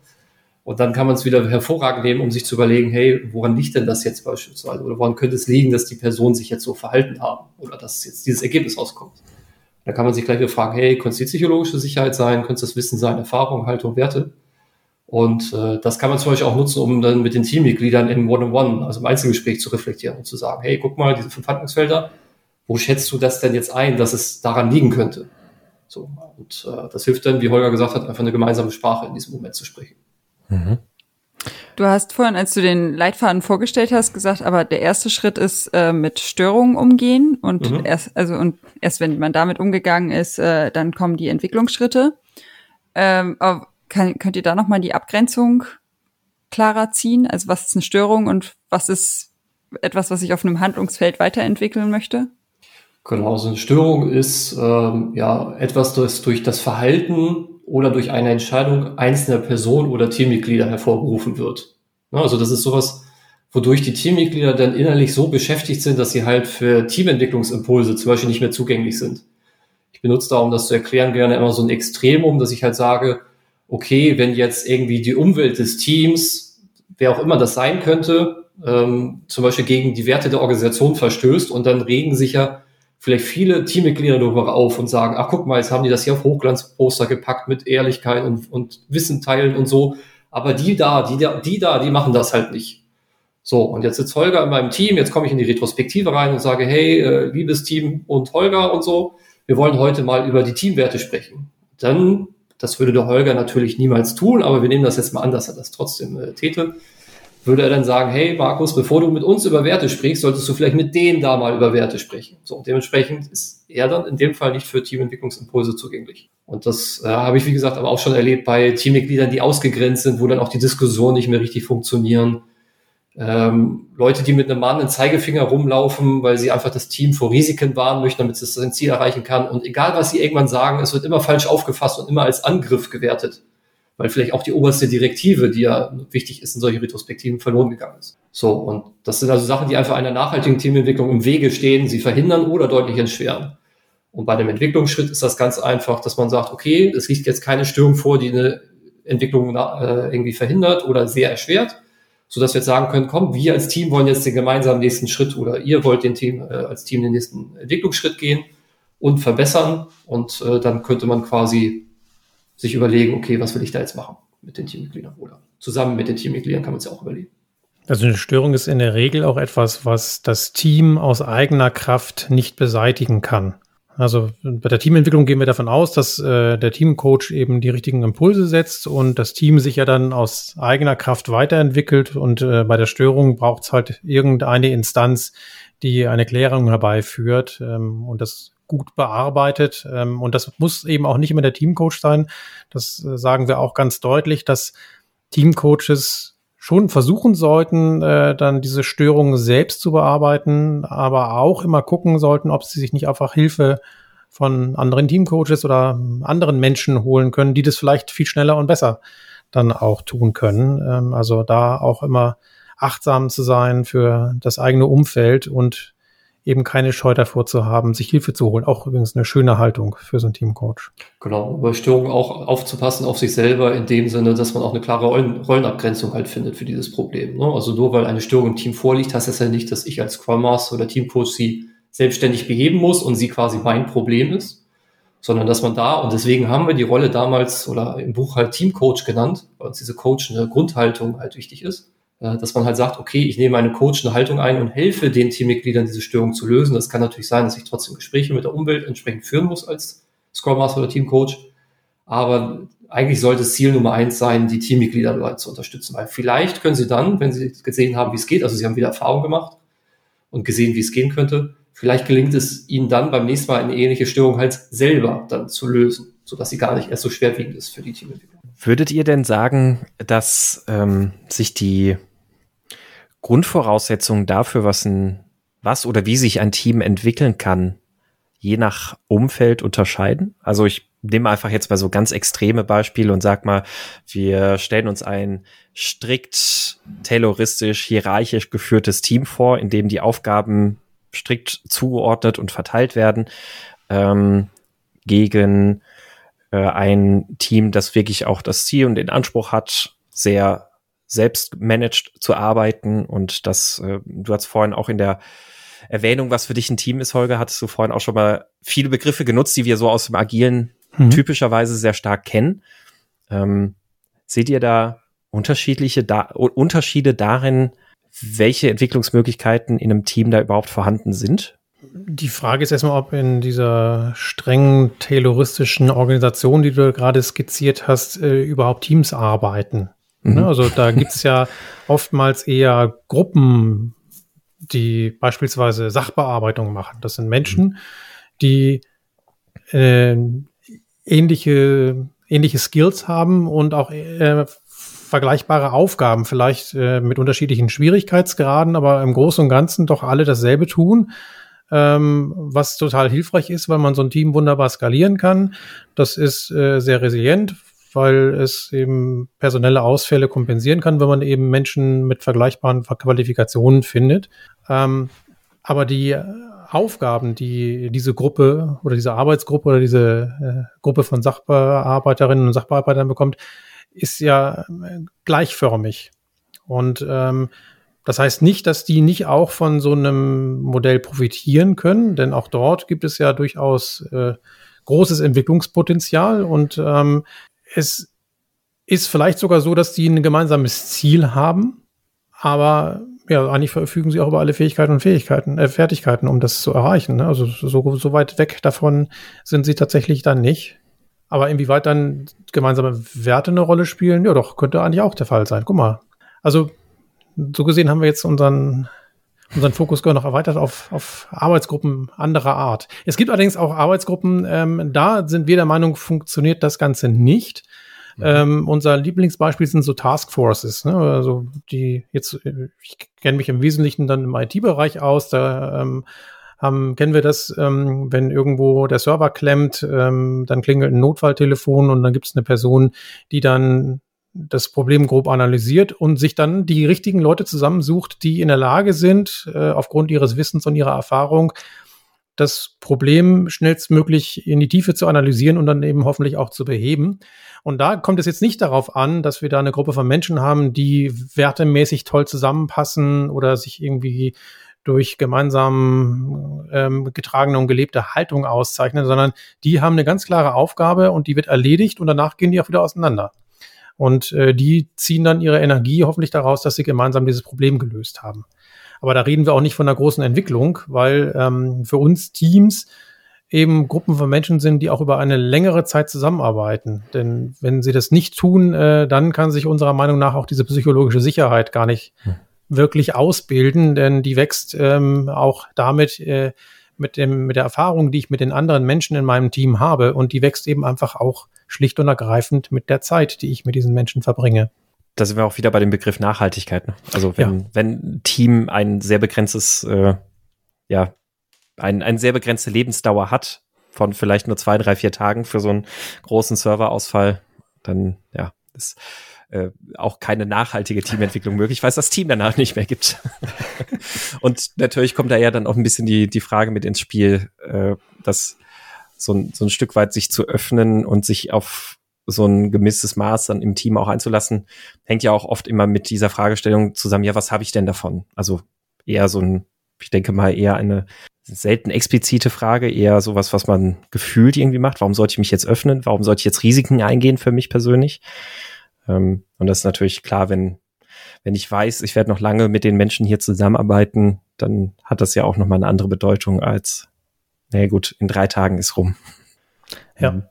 Und dann kann man es wieder hervorragend nehmen, um sich zu überlegen, hey, woran liegt denn das jetzt beispielsweise? Oder woran könnte es liegen, dass die Personen sich jetzt so verhalten haben? Oder dass jetzt dieses Ergebnis rauskommt? Da kann man sich gleich wieder fragen, hey, könnte es die psychologische Sicherheit sein? Könnte es das Wissen sein, Erfahrung, Haltung, Werte? Und äh, das kann man zum Beispiel auch nutzen, um dann mit den Teammitgliedern im One-on-One, also im Einzelgespräch zu reflektieren und zu sagen, hey, guck mal, diese fünf Handlungsfelder, wo schätzt du das denn jetzt ein, dass es daran liegen könnte? So, und äh, das hilft dann, wie Holger gesagt hat, einfach eine gemeinsame Sprache in diesem Moment zu sprechen. Mhm. Du hast vorhin, als du den Leitfaden vorgestellt hast, gesagt, aber der erste Schritt ist äh, mit Störungen umgehen und mhm. erst, also und erst wenn man damit umgegangen ist, äh, dann kommen die Entwicklungsschritte. Ähm, kann, könnt ihr da nochmal die Abgrenzung klarer ziehen? Also was ist eine Störung und was ist etwas, was ich auf einem Handlungsfeld weiterentwickeln möchte? Genau, so eine Störung ist ähm, ja etwas, das durch das Verhalten oder durch eine Entscheidung einzelner Personen oder Teammitglieder hervorgerufen wird. Also das ist sowas, wodurch die Teammitglieder dann innerlich so beschäftigt sind, dass sie halt für Teamentwicklungsimpulse zum Beispiel nicht mehr zugänglich sind. Ich benutze da, um das zu erklären, gerne immer so ein Extremum, dass ich halt sage, okay, wenn jetzt irgendwie die Umwelt des Teams, wer auch immer das sein könnte, ähm, zum Beispiel gegen die Werte der Organisation verstößt und dann regen sich ja vielleicht viele Teammitglieder darüber auf und sagen, ach guck mal, jetzt haben die das hier auf Hochglanzposter gepackt mit Ehrlichkeit und, und Wissen teilen und so. Aber die da, die da, die da, die machen das halt nicht. So, und jetzt sitzt Holger in meinem Team, jetzt komme ich in die Retrospektive rein und sage, hey, äh, liebes Team und Holger und so, wir wollen heute mal über die Teamwerte sprechen. Dann, das würde der Holger natürlich niemals tun, aber wir nehmen das jetzt mal an, dass er das trotzdem äh, täte würde er dann sagen, hey Markus, bevor du mit uns über Werte sprichst, solltest du vielleicht mit denen da mal über Werte sprechen. So, und dementsprechend ist er dann in dem Fall nicht für Teamentwicklungsimpulse zugänglich. Und das äh, habe ich, wie gesagt, aber auch schon erlebt bei Teammitgliedern, die ausgegrenzt sind, wo dann auch die Diskussionen nicht mehr richtig funktionieren. Ähm, Leute, die mit einem mahnenden Zeigefinger rumlaufen, weil sie einfach das Team vor Risiken warnen möchten, damit es sein Ziel erreichen kann. Und egal, was sie irgendwann sagen, es wird immer falsch aufgefasst und immer als Angriff gewertet weil vielleicht auch die oberste Direktive, die ja wichtig ist in solchen Retrospektiven, verloren gegangen ist. So, und das sind also Sachen, die einfach einer nachhaltigen Teamentwicklung im Wege stehen, sie verhindern oder deutlich entschweren. Und bei dem Entwicklungsschritt ist das ganz einfach, dass man sagt, okay, es liegt jetzt keine Störung vor, die eine Entwicklung äh, irgendwie verhindert oder sehr erschwert, so dass wir jetzt sagen können, komm, wir als Team wollen jetzt den gemeinsamen nächsten Schritt oder ihr wollt den Team äh, als Team den nächsten Entwicklungsschritt gehen und verbessern und äh, dann könnte man quasi sich überlegen, okay, was will ich da jetzt machen mit den Teammitgliedern oder zusammen mit den Teammitgliedern kann man es ja auch überlegen. Also eine Störung ist in der Regel auch etwas, was das Team aus eigener Kraft nicht beseitigen kann. Also bei der Teamentwicklung gehen wir davon aus, dass äh, der Teamcoach eben die richtigen Impulse setzt und das Team sich ja dann aus eigener Kraft weiterentwickelt. Und äh, bei der Störung braucht es halt irgendeine Instanz, die eine Klärung herbeiführt. Ähm, und das gut bearbeitet. Ähm, und das muss eben auch nicht immer der Teamcoach sein. Das äh, sagen wir auch ganz deutlich, dass Teamcoaches schon versuchen sollten, äh, dann diese Störungen selbst zu bearbeiten, aber auch immer gucken sollten, ob sie sich nicht einfach Hilfe von anderen Teamcoaches oder anderen Menschen holen können, die das vielleicht viel schneller und besser dann auch tun können. Ähm, also da auch immer achtsam zu sein für das eigene Umfeld und eben keine Scheu davor zu haben, sich Hilfe zu holen. Auch übrigens eine schöne Haltung für so einen Teamcoach. Genau, bei Störungen auch aufzupassen auf sich selber in dem Sinne, dass man auch eine klare Rollen, Rollenabgrenzung halt findet für dieses Problem. Ne? Also nur weil eine Störung im Team vorliegt, heißt das ja nicht, dass ich als Scrum Master oder Teamcoach sie selbstständig beheben muss und sie quasi mein Problem ist, sondern dass man da, und deswegen haben wir die Rolle damals oder im Buch halt Teamcoach genannt, weil uns diese Coach eine Grundhaltung halt wichtig ist, dass man halt sagt, okay, ich nehme eine coachende Haltung ein und helfe den Teammitgliedern, diese Störung zu lösen. Das kann natürlich sein, dass ich trotzdem Gespräche mit der Umwelt entsprechend führen muss als Scrum Master oder Teamcoach. Aber eigentlich sollte Ziel Nummer eins sein, die Teammitglieder dabei zu unterstützen. Weil vielleicht können sie dann, wenn sie gesehen haben, wie es geht, also sie haben wieder Erfahrung gemacht und gesehen, wie es gehen könnte, vielleicht gelingt es ihnen dann beim nächsten Mal eine ähnliche Störung halt selber dann zu lösen, sodass sie gar nicht erst so schwerwiegend ist für die Teamentwicklung. Würdet ihr denn sagen, dass ähm, sich die Grundvoraussetzungen dafür, was ein, was oder wie sich ein Team entwickeln kann, je nach Umfeld unterscheiden? Also ich nehme einfach jetzt mal so ganz extreme Beispiele und sag mal, wir stellen uns ein strikt tayloristisch, hierarchisch geführtes Team vor, in dem die Aufgaben strikt zugeordnet und verteilt werden, ähm, gegen äh, ein Team, das wirklich auch das Ziel und den Anspruch hat, sehr selbst managed zu arbeiten und das, äh, du hast vorhin auch in der Erwähnung, was für dich ein Team ist, Holger, hattest du vorhin auch schon mal viele Begriffe genutzt, die wir so aus dem Agilen mhm. typischerweise sehr stark kennen. Ähm, seht ihr da unterschiedliche da Unterschiede darin, welche Entwicklungsmöglichkeiten in einem Team da überhaupt vorhanden sind? Die Frage ist erstmal, ob in dieser strengen tayloristischen Organisation, die du gerade skizziert hast, äh, überhaupt Teams arbeiten. Mhm. Ne, also da gibt es ja oftmals eher Gruppen, die beispielsweise Sachbearbeitung machen. Das sind Menschen, die äh, ähnliche, ähnliche Skills haben und auch äh, vergleichbare Aufgaben, vielleicht äh, mit unterschiedlichen Schwierigkeitsgraden, aber im Großen und Ganzen doch alle dasselbe tun, ähm, was total hilfreich ist, weil man so ein Team wunderbar skalieren kann. Das ist äh, sehr resilient, weil es eben personelle Ausfälle kompensieren kann, wenn man eben Menschen mit vergleichbaren Qualifikationen findet. Ähm, aber die Aufgaben, die diese Gruppe oder diese Arbeitsgruppe oder diese äh, Gruppe von Sachbearbeiterinnen und Sachbearbeitern bekommt, ist ja äh, gleichförmig. Und ähm, das heißt nicht, dass die nicht auch von so einem Modell profitieren können, denn auch dort gibt es ja durchaus äh, großes Entwicklungspotenzial und ähm, es ist vielleicht sogar so, dass die ein gemeinsames Ziel haben, aber ja, eigentlich verfügen sie auch über alle Fähigkeiten und Fähigkeiten, äh, Fertigkeiten, um das zu erreichen. Ne? Also so, so weit weg davon sind sie tatsächlich dann nicht. Aber inwieweit dann gemeinsame Werte eine Rolle spielen, ja doch, könnte eigentlich auch der Fall sein. Guck mal. Also, so gesehen haben wir jetzt unseren, unseren Fokus noch erweitert auf, auf Arbeitsgruppen anderer Art. Es gibt allerdings auch Arbeitsgruppen, ähm, da sind wir der Meinung, funktioniert das Ganze nicht. Mhm. Ähm, unser Lieblingsbeispiel sind so Taskforces, ne? also die jetzt, ich kenne mich im Wesentlichen dann im IT-Bereich aus, da ähm, haben, kennen wir das, ähm, wenn irgendwo der Server klemmt, ähm, dann klingelt ein Notfalltelefon und dann gibt es eine Person, die dann das Problem grob analysiert und sich dann die richtigen Leute zusammensucht, die in der Lage sind, äh, aufgrund ihres Wissens und ihrer Erfahrung das Problem schnellstmöglich in die Tiefe zu analysieren und dann eben hoffentlich auch zu beheben. Und da kommt es jetzt nicht darauf an, dass wir da eine Gruppe von Menschen haben, die wertemäßig toll zusammenpassen oder sich irgendwie durch gemeinsam ähm, getragene und gelebte Haltung auszeichnen, sondern die haben eine ganz klare Aufgabe und die wird erledigt und danach gehen die auch wieder auseinander. Und äh, die ziehen dann ihre Energie hoffentlich daraus, dass sie gemeinsam dieses Problem gelöst haben. Aber da reden wir auch nicht von einer großen Entwicklung, weil ähm, für uns Teams eben Gruppen von Menschen sind, die auch über eine längere Zeit zusammenarbeiten. Denn wenn sie das nicht tun, äh, dann kann sich unserer Meinung nach auch diese psychologische Sicherheit gar nicht hm wirklich ausbilden, denn die wächst ähm, auch damit äh, mit, dem, mit der Erfahrung, die ich mit den anderen Menschen in meinem Team habe. Und die wächst eben einfach auch schlicht und ergreifend mit der Zeit, die ich mit diesen Menschen verbringe. Da sind wir auch wieder bei dem Begriff Nachhaltigkeit. Ne? Also wenn, ja. wenn ein Team ein sehr begrenztes, äh, ja, ein, ein sehr begrenzte Lebensdauer hat, von vielleicht nur zwei, drei, vier Tagen für so einen großen Serverausfall, dann ja, ist äh, auch keine nachhaltige Teamentwicklung möglich, weil es das Team danach nicht mehr gibt. und natürlich kommt da ja dann auch ein bisschen die, die Frage mit ins Spiel, äh, dass so ein, so ein Stück weit sich zu öffnen und sich auf so ein gemisses Maß dann im Team auch einzulassen, hängt ja auch oft immer mit dieser Fragestellung zusammen, ja, was habe ich denn davon? Also eher so ein, ich denke mal, eher eine selten explizite Frage, eher sowas, was man gefühlt irgendwie macht. Warum sollte ich mich jetzt öffnen? Warum sollte ich jetzt Risiken eingehen für mich persönlich? Ähm, und das ist natürlich klar, wenn, wenn ich weiß, ich werde noch lange mit den Menschen hier zusammenarbeiten, dann hat das ja auch nochmal eine andere Bedeutung als, naja gut, in drei Tagen ist rum. Ja. Ähm,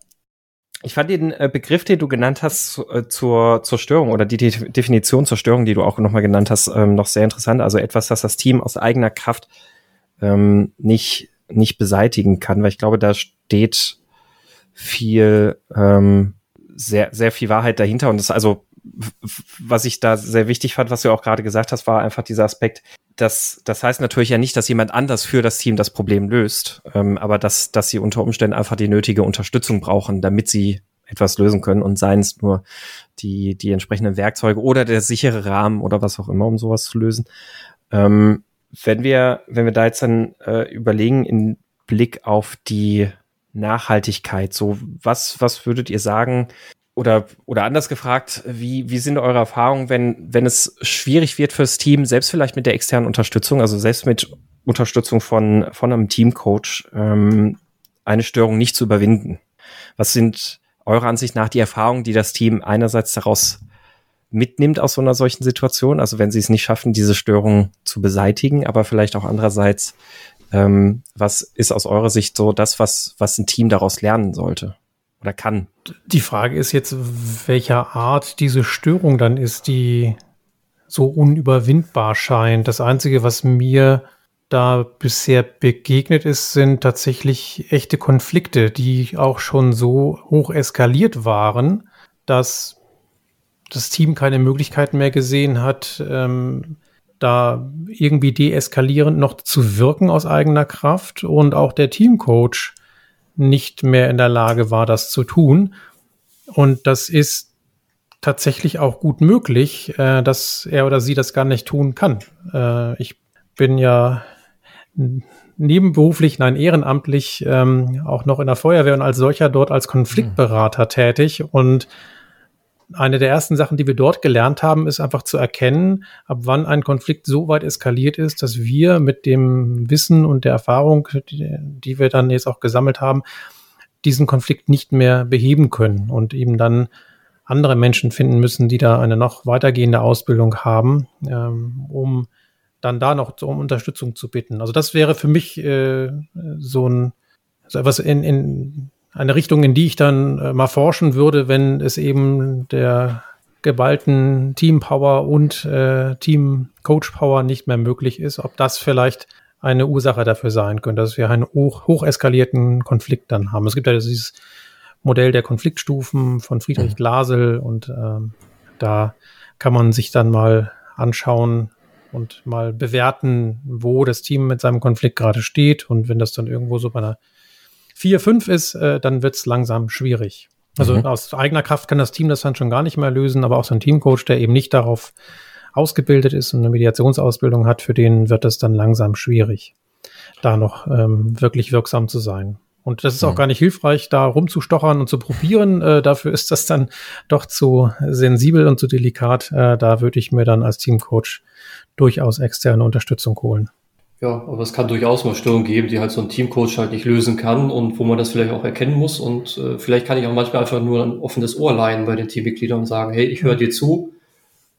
ich fand den äh, Begriff, den du genannt hast äh, zur, zur Störung oder die De Definition zur Störung, die du auch nochmal genannt hast, ähm, noch sehr interessant. Also etwas, das das Team aus eigener Kraft ähm, nicht, nicht beseitigen kann, weil ich glaube, da steht viel ähm, sehr, sehr viel Wahrheit dahinter. Und das also, was ich da sehr wichtig fand, was du auch gerade gesagt hast, war einfach dieser Aspekt, das, das heißt natürlich ja nicht, dass jemand anders für das Team das Problem löst, ähm, aber dass, dass sie unter Umständen einfach die nötige Unterstützung brauchen, damit sie etwas lösen können und seien es nur die, die entsprechenden Werkzeuge oder der sichere Rahmen oder was auch immer, um sowas zu lösen. Ähm, wenn wir, wenn wir da jetzt dann äh, überlegen, in Blick auf die Nachhaltigkeit. So, was, was würdet ihr sagen, oder, oder anders gefragt, wie, wie sind eure Erfahrungen, wenn, wenn es schwierig wird fürs Team, selbst vielleicht mit der externen Unterstützung, also selbst mit Unterstützung von, von einem Teamcoach, ähm, eine Störung nicht zu überwinden? Was sind eurer Ansicht nach die Erfahrungen, die das Team einerseits daraus mitnimmt aus so einer solchen Situation? Also wenn sie es nicht schaffen, diese Störung zu beseitigen, aber vielleicht auch andererseits, ähm, was ist aus eurer Sicht so das, was, was ein Team daraus lernen sollte? Oder kann. Die Frage ist jetzt, welcher Art diese Störung dann ist, die so unüberwindbar scheint. Das Einzige, was mir da bisher begegnet ist, sind tatsächlich echte Konflikte, die auch schon so hoch eskaliert waren, dass das Team keine Möglichkeit mehr gesehen hat, ähm, da irgendwie deeskalierend noch zu wirken aus eigener Kraft und auch der Teamcoach nicht mehr in der Lage war, das zu tun. Und das ist tatsächlich auch gut möglich, äh, dass er oder sie das gar nicht tun kann. Äh, ich bin ja nebenberuflich, nein, ehrenamtlich ähm, auch noch in der Feuerwehr und als solcher dort als Konfliktberater mhm. tätig und eine der ersten Sachen, die wir dort gelernt haben, ist einfach zu erkennen, ab wann ein Konflikt so weit eskaliert ist, dass wir mit dem Wissen und der Erfahrung, die, die wir dann jetzt auch gesammelt haben, diesen Konflikt nicht mehr beheben können und eben dann andere Menschen finden müssen, die da eine noch weitergehende Ausbildung haben, ähm, um dann da noch um Unterstützung zu bitten. Also das wäre für mich äh, so ein so etwas in, in eine Richtung, in die ich dann äh, mal forschen würde, wenn es eben der geballten Teampower und äh, Team Coach Power nicht mehr möglich ist, ob das vielleicht eine Ursache dafür sein könnte, dass wir einen hoch, hoch eskalierten Konflikt dann haben. Es gibt ja dieses Modell der Konfliktstufen von Friedrich mhm. Glasel und ähm, da kann man sich dann mal anschauen und mal bewerten, wo das Team mit seinem Konflikt gerade steht und wenn das dann irgendwo so bei einer 4, 5 ist, äh, dann wird es langsam schwierig. Also mhm. aus eigener Kraft kann das Team das dann schon gar nicht mehr lösen, aber auch so ein Teamcoach, der eben nicht darauf ausgebildet ist und eine Mediationsausbildung hat, für den wird es dann langsam schwierig, da noch ähm, wirklich wirksam zu sein. Und das ist auch mhm. gar nicht hilfreich, da rumzustochern und zu probieren. Äh, dafür ist das dann doch zu sensibel und zu delikat. Äh, da würde ich mir dann als Teamcoach durchaus externe Unterstützung holen. Ja, aber es kann durchaus mal Störungen geben, die halt so ein Teamcoach halt nicht lösen kann und wo man das vielleicht auch erkennen muss. Und äh, vielleicht kann ich auch manchmal einfach nur ein offenes Ohr leihen bei den Teammitgliedern und sagen, hey, ich höre dir zu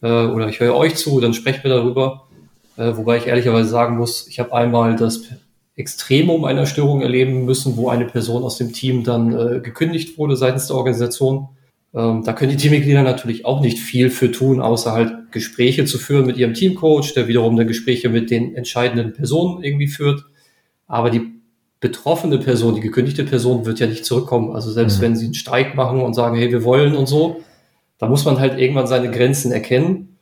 äh, oder ich höre euch zu, dann sprechen wir darüber. Äh, wobei ich ehrlicherweise sagen muss, ich habe einmal das Extremum einer Störung erleben müssen, wo eine Person aus dem Team dann äh, gekündigt wurde seitens der Organisation. Ähm, da können die Teammitglieder natürlich auch nicht viel für tun, außer halt Gespräche zu führen mit ihrem Teamcoach, der wiederum dann Gespräche mit den entscheidenden Personen irgendwie führt. Aber die betroffene Person, die gekündigte Person wird ja nicht zurückkommen. Also selbst mhm. wenn sie einen Streik machen und sagen, hey, wir wollen und so, da muss man halt irgendwann seine Grenzen erkennen.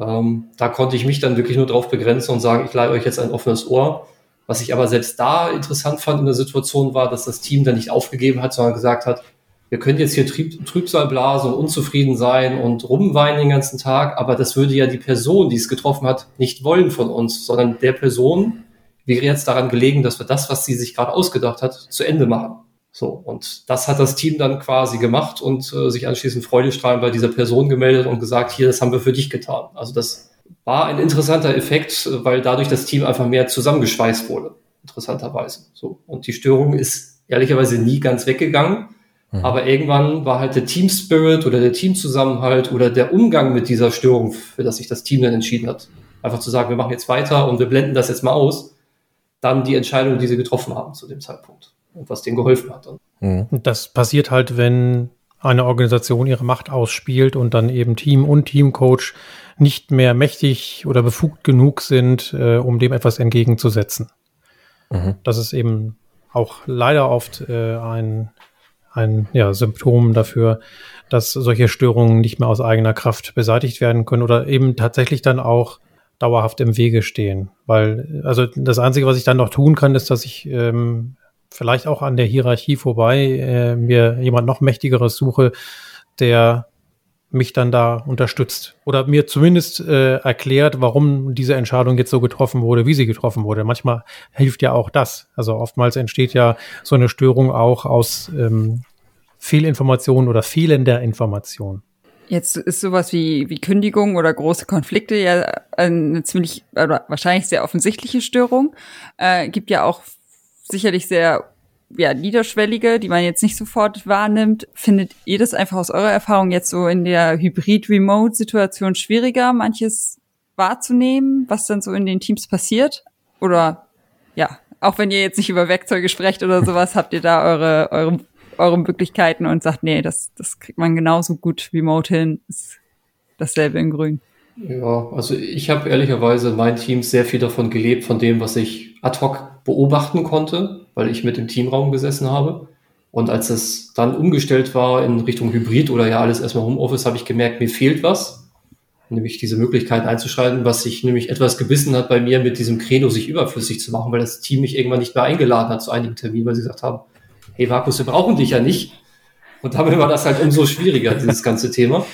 Ähm, da konnte ich mich dann wirklich nur darauf begrenzen und sagen, ich leihe euch jetzt ein offenes Ohr. Was ich aber selbst da interessant fand in der Situation war, dass das Team dann nicht aufgegeben hat, sondern gesagt hat, ihr könnt jetzt hier Trieb, Trübsal blasen und unzufrieden sein und rumweinen den ganzen Tag, aber das würde ja die Person, die es getroffen hat, nicht wollen von uns, sondern der Person wäre jetzt daran gelegen, dass wir das, was sie sich gerade ausgedacht hat, zu Ende machen. So, und das hat das Team dann quasi gemacht und äh, sich anschließend freudestrahlend bei dieser Person gemeldet und gesagt, hier, das haben wir für dich getan. Also das war ein interessanter Effekt, weil dadurch das Team einfach mehr zusammengeschweißt wurde, interessanterweise. So, und die Störung ist ehrlicherweise nie ganz weggegangen. Mhm. Aber irgendwann war halt der Team Spirit oder der Teamzusammenhalt oder der Umgang mit dieser Störung, für das sich das Team dann entschieden hat, einfach zu sagen, wir machen jetzt weiter und wir blenden das jetzt mal aus, dann die Entscheidung, die sie getroffen haben zu dem Zeitpunkt und was denen geholfen hat. Dann. Mhm. Das passiert halt, wenn eine Organisation ihre Macht ausspielt und dann eben Team und Teamcoach nicht mehr mächtig oder befugt genug sind, äh, um dem etwas entgegenzusetzen. Mhm. Das ist eben auch leider oft äh, ein ein ja, Symptom dafür, dass solche Störungen nicht mehr aus eigener Kraft beseitigt werden können oder eben tatsächlich dann auch dauerhaft im Wege stehen. Weil, also das Einzige, was ich dann noch tun kann, ist, dass ich ähm, vielleicht auch an der Hierarchie vorbei äh, mir jemand noch mächtigeres suche, der mich dann da unterstützt oder mir zumindest äh, erklärt, warum diese Entscheidung jetzt so getroffen wurde, wie sie getroffen wurde. Manchmal hilft ja auch das. Also oftmals entsteht ja so eine Störung auch aus ähm, Fehlinformation oder fehlender Information. Jetzt ist sowas wie, wie Kündigung oder große Konflikte ja eine ziemlich oder wahrscheinlich sehr offensichtliche Störung. Äh, gibt ja auch sicherlich sehr ja, niederschwellige, die man jetzt nicht sofort wahrnimmt. Findet ihr das einfach aus eurer Erfahrung jetzt so in der Hybrid-Remote-Situation schwieriger, manches wahrzunehmen, was dann so in den Teams passiert? Oder ja, auch wenn ihr jetzt nicht über Werkzeuge sprecht oder sowas, habt ihr da eure, eure eure Möglichkeiten und sagt, nee, das, das kriegt man genauso gut remote hin, ist dasselbe in grün. Ja, also ich habe ehrlicherweise in meinen Teams sehr viel davon gelebt, von dem, was ich ad hoc beobachten konnte, weil ich mit im Teamraum gesessen habe. Und als es dann umgestellt war in Richtung Hybrid oder ja alles erstmal Homeoffice, habe ich gemerkt, mir fehlt was. Nämlich diese Möglichkeit einzuschalten, was sich nämlich etwas gebissen hat bei mir mit diesem Credo, sich überflüssig zu machen, weil das Team mich irgendwann nicht mehr eingeladen hat zu einigen Terminen, weil sie gesagt haben, hey Markus, wir brauchen dich ja nicht. Und damit war das halt umso schwieriger, dieses ganze Thema.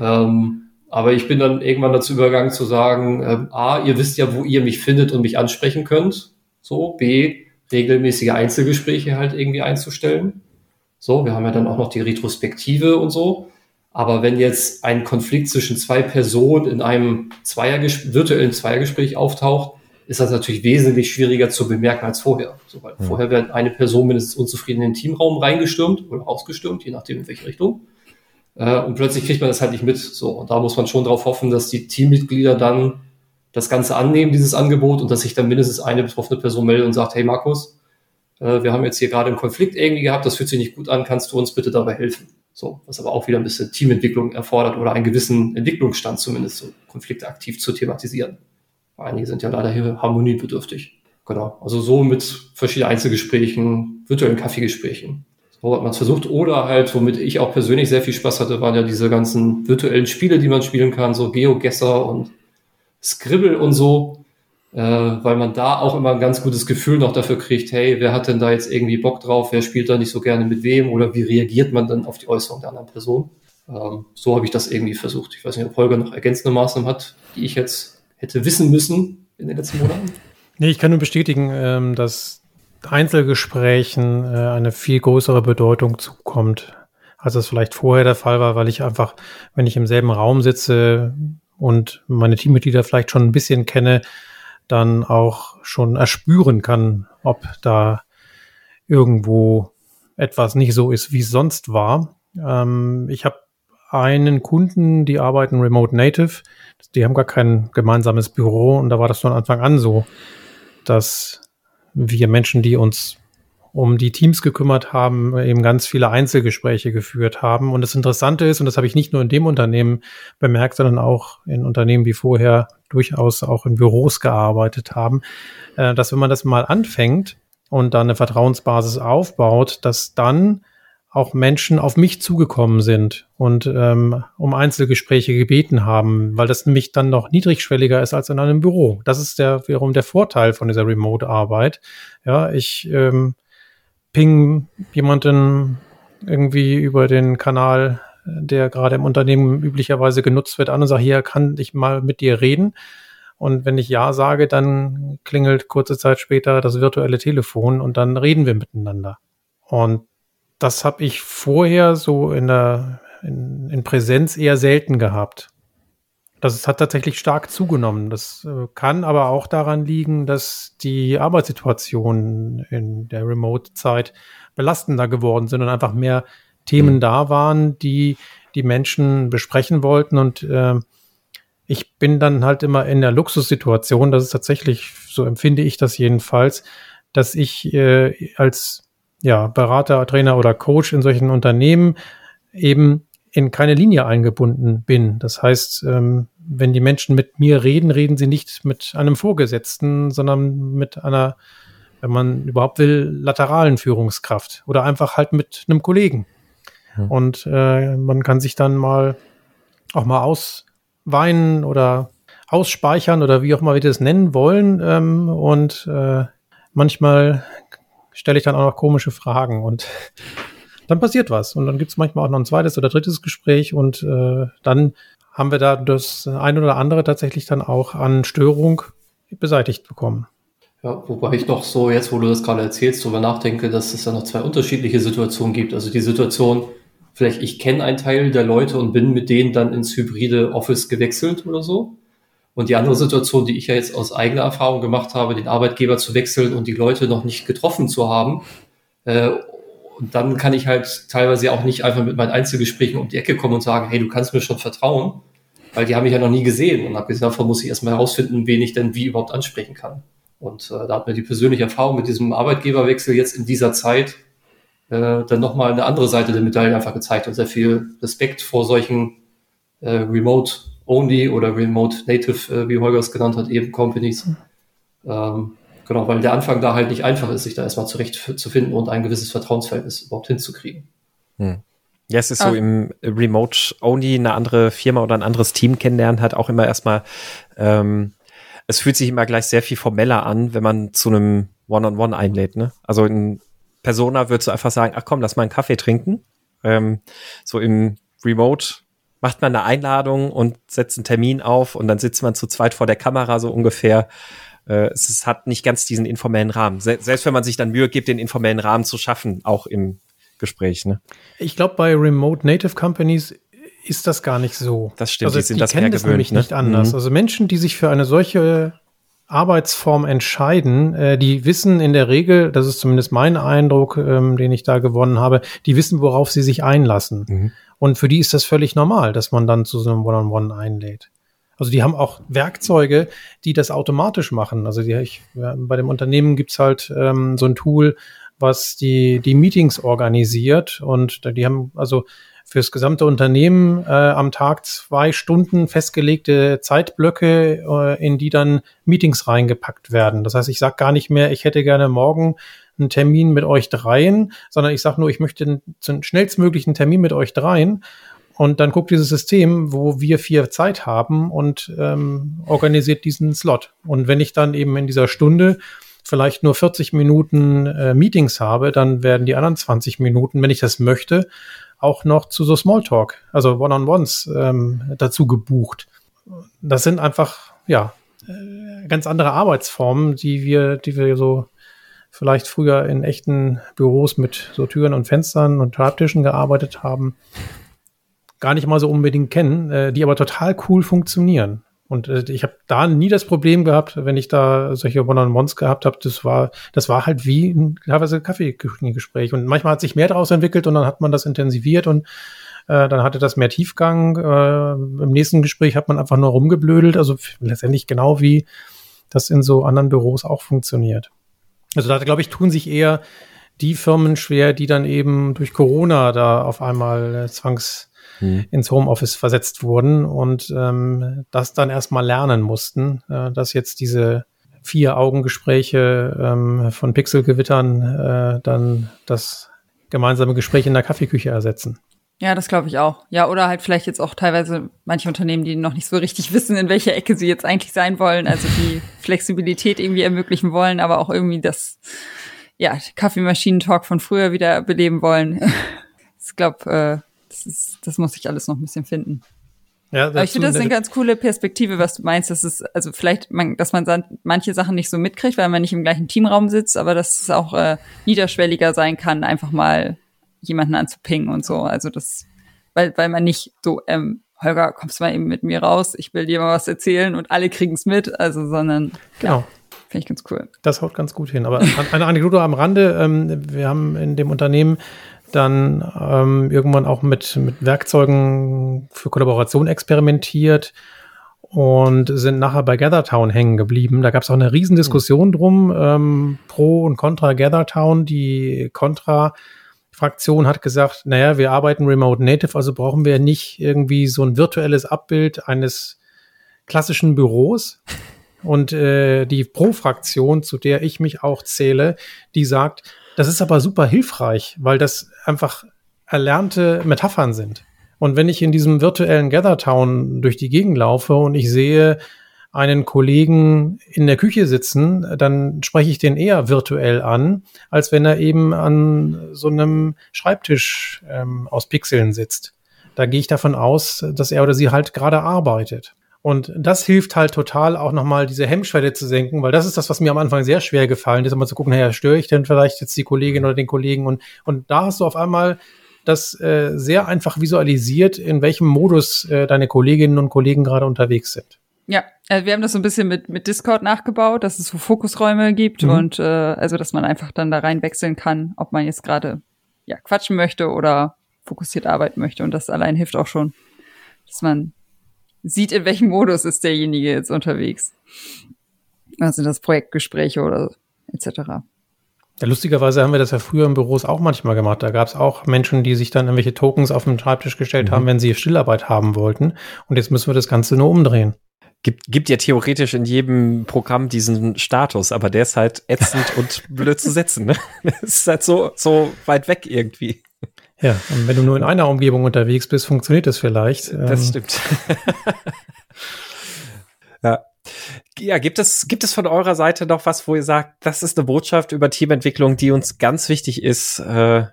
Ähm, aber ich bin dann irgendwann dazu übergegangen zu sagen, äh, A, ihr wisst ja, wo ihr mich findet und mich ansprechen könnt. So, B, regelmäßige Einzelgespräche halt irgendwie einzustellen. So, wir haben ja dann auch noch die Retrospektive und so. Aber wenn jetzt ein Konflikt zwischen zwei Personen in einem Zweierges virtuellen Zweiergespräch auftaucht, ist das natürlich wesentlich schwieriger zu bemerken als vorher. So, weil ja. vorher wäre eine Person mindestens unzufrieden in den Teamraum reingestürmt oder ausgestürmt, je nachdem in welche Richtung. Äh, und plötzlich kriegt man das halt nicht mit. So, und da muss man schon darauf hoffen, dass die Teammitglieder dann das Ganze annehmen, dieses Angebot, und dass sich dann mindestens eine betroffene Person meldet und sagt, hey Markus, äh, wir haben jetzt hier gerade einen Konflikt irgendwie gehabt, das fühlt sich nicht gut an, kannst du uns bitte dabei helfen? So, was aber auch wieder ein bisschen Teamentwicklung erfordert oder einen gewissen Entwicklungsstand zumindest, so Konflikte aktiv zu thematisieren. Einige sind ja leider hier harmoniebedürftig. Genau. Also so mit verschiedenen Einzelgesprächen, virtuellen Kaffeegesprächen. So hat man es versucht. Oder halt, womit ich auch persönlich sehr viel Spaß hatte, waren ja diese ganzen virtuellen Spiele, die man spielen kann, so GeoGesser und Scribble und so. Äh, weil man da auch immer ein ganz gutes Gefühl noch dafür kriegt, hey, wer hat denn da jetzt irgendwie Bock drauf, wer spielt da nicht so gerne mit wem oder wie reagiert man dann auf die Äußerung der anderen Person. Ähm, so habe ich das irgendwie versucht. Ich weiß nicht, ob Holger noch ergänzende Maßnahmen hat, die ich jetzt hätte wissen müssen in den letzten Monaten? Nee, ich kann nur bestätigen, ähm, dass Einzelgesprächen äh, eine viel größere Bedeutung zukommt, als es vielleicht vorher der Fall war, weil ich einfach, wenn ich im selben Raum sitze und meine Teammitglieder vielleicht schon ein bisschen kenne, dann auch schon erspüren kann, ob da irgendwo etwas nicht so ist, wie es sonst war. Ähm, ich habe einen Kunden, die arbeiten remote native. Die haben gar kein gemeinsames Büro und da war das von Anfang an so, dass wir Menschen, die uns um die Teams gekümmert haben, eben ganz viele Einzelgespräche geführt haben. Und das Interessante ist, und das habe ich nicht nur in dem Unternehmen bemerkt, sondern auch in Unternehmen, die vorher durchaus auch in Büros gearbeitet haben, äh, dass wenn man das mal anfängt und dann eine Vertrauensbasis aufbaut, dass dann auch Menschen auf mich zugekommen sind und ähm, um Einzelgespräche gebeten haben, weil das nämlich dann noch niedrigschwelliger ist als in einem Büro. Das ist der wiederum der Vorteil von dieser Remote-Arbeit. Ja, ich ähm, ping jemanden irgendwie über den Kanal, der gerade im Unternehmen üblicherweise genutzt wird, an und sage, hier kann ich mal mit dir reden. Und wenn ich Ja sage, dann klingelt kurze Zeit später das virtuelle Telefon und dann reden wir miteinander. Und das habe ich vorher so in der in, in Präsenz eher selten gehabt. Das hat tatsächlich stark zugenommen. Das äh, kann aber auch daran liegen, dass die Arbeitssituationen in der Remote-Zeit belastender geworden sind und einfach mehr Themen mhm. da waren, die die Menschen besprechen wollten. Und äh, ich bin dann halt immer in der Luxussituation, das ist tatsächlich, so empfinde ich das jedenfalls, dass ich äh, als ja, Berater, Trainer oder Coach in solchen Unternehmen eben in keine Linie eingebunden bin. Das heißt, ähm, wenn die Menschen mit mir reden, reden sie nicht mit einem Vorgesetzten, sondern mit einer, wenn man überhaupt will, lateralen Führungskraft oder einfach halt mit einem Kollegen. Hm. Und äh, man kann sich dann mal auch mal ausweinen oder ausspeichern oder wie auch immer wir das nennen wollen. Ähm, und äh, manchmal stelle ich dann auch noch komische Fragen und dann passiert was. Und dann gibt es manchmal auch noch ein zweites oder drittes Gespräch und äh, dann haben wir da das eine oder andere tatsächlich dann auch an Störung beseitigt bekommen. Ja, wobei ich noch so, jetzt wo du das gerade erzählst, darüber nachdenke, dass es ja noch zwei unterschiedliche Situationen gibt. Also die Situation, vielleicht ich kenne einen Teil der Leute und bin mit denen dann ins hybride Office gewechselt oder so. Und die andere Situation, die ich ja jetzt aus eigener Erfahrung gemacht habe, den Arbeitgeber zu wechseln und die Leute noch nicht getroffen zu haben. Äh, und dann kann ich halt teilweise auch nicht einfach mit meinen Einzelgesprächen um die Ecke kommen und sagen, hey, du kannst mir schon vertrauen, weil die haben mich ja noch nie gesehen. Und abgesehen davon muss ich erstmal herausfinden, wen ich denn wie überhaupt ansprechen kann. Und äh, da hat mir die persönliche Erfahrung mit diesem Arbeitgeberwechsel jetzt in dieser Zeit äh, dann nochmal eine andere Seite der Medaille einfach gezeigt und sehr viel Respekt vor solchen äh, Remote-Only oder Remote-Native, äh, wie Holger es genannt hat, eben Companies. Ähm, genau, weil der Anfang da halt nicht einfach ist, sich da erstmal zurecht zu finden und ein gewisses Vertrauensverhältnis überhaupt hinzukriegen. Hm. Ja, es ist so im Remote Only eine andere Firma oder ein anderes Team kennenlernen, hat auch immer erstmal ähm, es fühlt sich immer gleich sehr viel formeller an, wenn man zu einem One-on-One -on -One einlädt. Ne? Also in Persona würdest du einfach sagen, ach komm, lass mal einen Kaffee trinken. Ähm, so im Remote macht man eine Einladung und setzt einen Termin auf und dann sitzt man zu zweit vor der Kamera so ungefähr. Äh, es, es, hat nicht ganz diesen informellen Rahmen. Se selbst wenn man sich dann Mühe gibt, den informellen Rahmen zu schaffen, auch im Gespräch. Ne? Ich glaube, bei Remote Native Companies ist das gar nicht so. Das stimmt, also, die sind die das kennen das nämlich ne? nicht anders. Mhm. Also Menschen, die sich für eine solche Arbeitsform entscheiden, äh, die wissen in der Regel, das ist zumindest mein Eindruck, ähm, den ich da gewonnen habe, die wissen, worauf sie sich einlassen. Mhm. Und für die ist das völlig normal, dass man dann zu so einem One-on-One -on -One einlädt. Also die haben auch Werkzeuge, die das automatisch machen. Also die, ich, bei dem Unternehmen gibt's halt ähm, so ein Tool, was die, die Meetings organisiert und die haben also fürs gesamte Unternehmen äh, am Tag zwei Stunden festgelegte Zeitblöcke, äh, in die dann Meetings reingepackt werden. Das heißt, ich sage gar nicht mehr, ich hätte gerne morgen einen Termin mit euch dreien, sondern ich sage nur, ich möchte einen, schnellstmöglichen Termin mit euch dreien. Und dann guckt dieses System, wo wir vier Zeit haben und ähm, organisiert diesen Slot. Und wenn ich dann eben in dieser Stunde vielleicht nur 40 Minuten äh, Meetings habe, dann werden die anderen 20 Minuten, wenn ich das möchte, auch noch zu so Smalltalk, also One-on-Ones ähm, dazu gebucht. Das sind einfach, ja, äh, ganz andere Arbeitsformen, die wir, die wir so vielleicht früher in echten Büros mit so Türen und Fenstern und Schreibtischen gearbeitet haben, gar nicht mal so unbedingt kennen, äh, die aber total cool funktionieren. Und äh, ich habe da nie das Problem gehabt, wenn ich da solche One-on-Ones gehabt habe. Das war, das war halt wie ein teilweise Kaffeegespräch. Und manchmal hat sich mehr daraus entwickelt und dann hat man das intensiviert und äh, dann hatte das mehr Tiefgang. Äh, Im nächsten Gespräch hat man einfach nur rumgeblödelt. Also letztendlich genau wie das in so anderen Büros auch funktioniert. Also da glaube ich, tun sich eher die Firmen schwer, die dann eben durch Corona da auf einmal äh, zwangs mhm. ins Homeoffice versetzt wurden und ähm, das dann erstmal lernen mussten, äh, dass jetzt diese vier Augengespräche ähm, von Pixelgewittern äh, dann das gemeinsame Gespräch in der Kaffeeküche ersetzen. Ja, das glaube ich auch. Ja, oder halt vielleicht jetzt auch teilweise manche Unternehmen, die noch nicht so richtig wissen, in welcher Ecke sie jetzt eigentlich sein wollen, also die Flexibilität irgendwie ermöglichen wollen, aber auch irgendwie das, ja, Kaffeemaschinentalk von früher wieder beleben wollen. ich glaube, äh, das, ist, das muss ich alles noch ein bisschen finden. Ja, Aber ich finde das eine ganz coole Perspektive, was du meinst. Das ist also vielleicht, man, dass man manche Sachen nicht so mitkriegt, weil man nicht im gleichen Teamraum sitzt, aber dass es auch äh, niederschwelliger sein kann, einfach mal jemanden anzupingen und so. Also das, weil, weil man nicht so, ähm, Holger, kommst du mal eben mit mir raus, ich will dir mal was erzählen und alle kriegen es mit, also sondern genau. Ja, Finde ich ganz cool. Das haut ganz gut hin. Aber eine Anekdote am Rande. Ähm, wir haben in dem Unternehmen dann ähm, irgendwann auch mit, mit Werkzeugen für Kollaboration experimentiert und sind nachher bei GatherTown hängen geblieben. Da gab es auch eine Riesendiskussion drum, ähm, pro und contra GatherTown. Die Contra-Fraktion hat gesagt, naja, wir arbeiten remote native, also brauchen wir nicht irgendwie so ein virtuelles Abbild eines klassischen Büros. Und äh, die Pro-Fraktion, zu der ich mich auch zähle, die sagt, das ist aber super hilfreich, weil das einfach erlernte Metaphern sind. Und wenn ich in diesem virtuellen Gathertown durch die Gegend laufe und ich sehe einen Kollegen in der Küche sitzen, dann spreche ich den eher virtuell an, als wenn er eben an so einem Schreibtisch ähm, aus Pixeln sitzt. Da gehe ich davon aus, dass er oder sie halt gerade arbeitet. Und das hilft halt total auch nochmal diese Hemmschwelle zu senken, weil das ist das, was mir am Anfang sehr schwer gefallen ist, immer zu gucken, naja, störe ich denn vielleicht jetzt die Kollegin oder den Kollegen? Und, und da hast du auf einmal das äh, sehr einfach visualisiert, in welchem Modus äh, deine Kolleginnen und Kollegen gerade unterwegs sind. Ja, also wir haben das so ein bisschen mit, mit Discord nachgebaut, dass es so Fokusräume gibt mhm. und äh, also dass man einfach dann da rein wechseln kann, ob man jetzt gerade ja quatschen möchte oder fokussiert arbeiten möchte. Und das allein hilft auch schon, dass man sieht, in welchem Modus ist derjenige jetzt unterwegs. Also das Projektgespräche oder etc. Ja, lustigerweise haben wir das ja früher in Büros auch manchmal gemacht. Da gab es auch Menschen, die sich dann irgendwelche Tokens auf den Schreibtisch gestellt mhm. haben, wenn sie Stillarbeit haben wollten. Und jetzt müssen wir das Ganze nur umdrehen. Gibt, gibt ja theoretisch in jedem Programm diesen Status, aber der ist halt ätzend und blöd zu setzen. Ne? Das ist halt so, so weit weg irgendwie. Ja, und wenn du nur in einer Umgebung unterwegs bist, funktioniert das vielleicht. Das ähm. stimmt. ja. Ja, gibt es, gibt es von eurer Seite noch was, wo ihr sagt, das ist eine Botschaft über Teamentwicklung, die uns ganz wichtig ist, äh,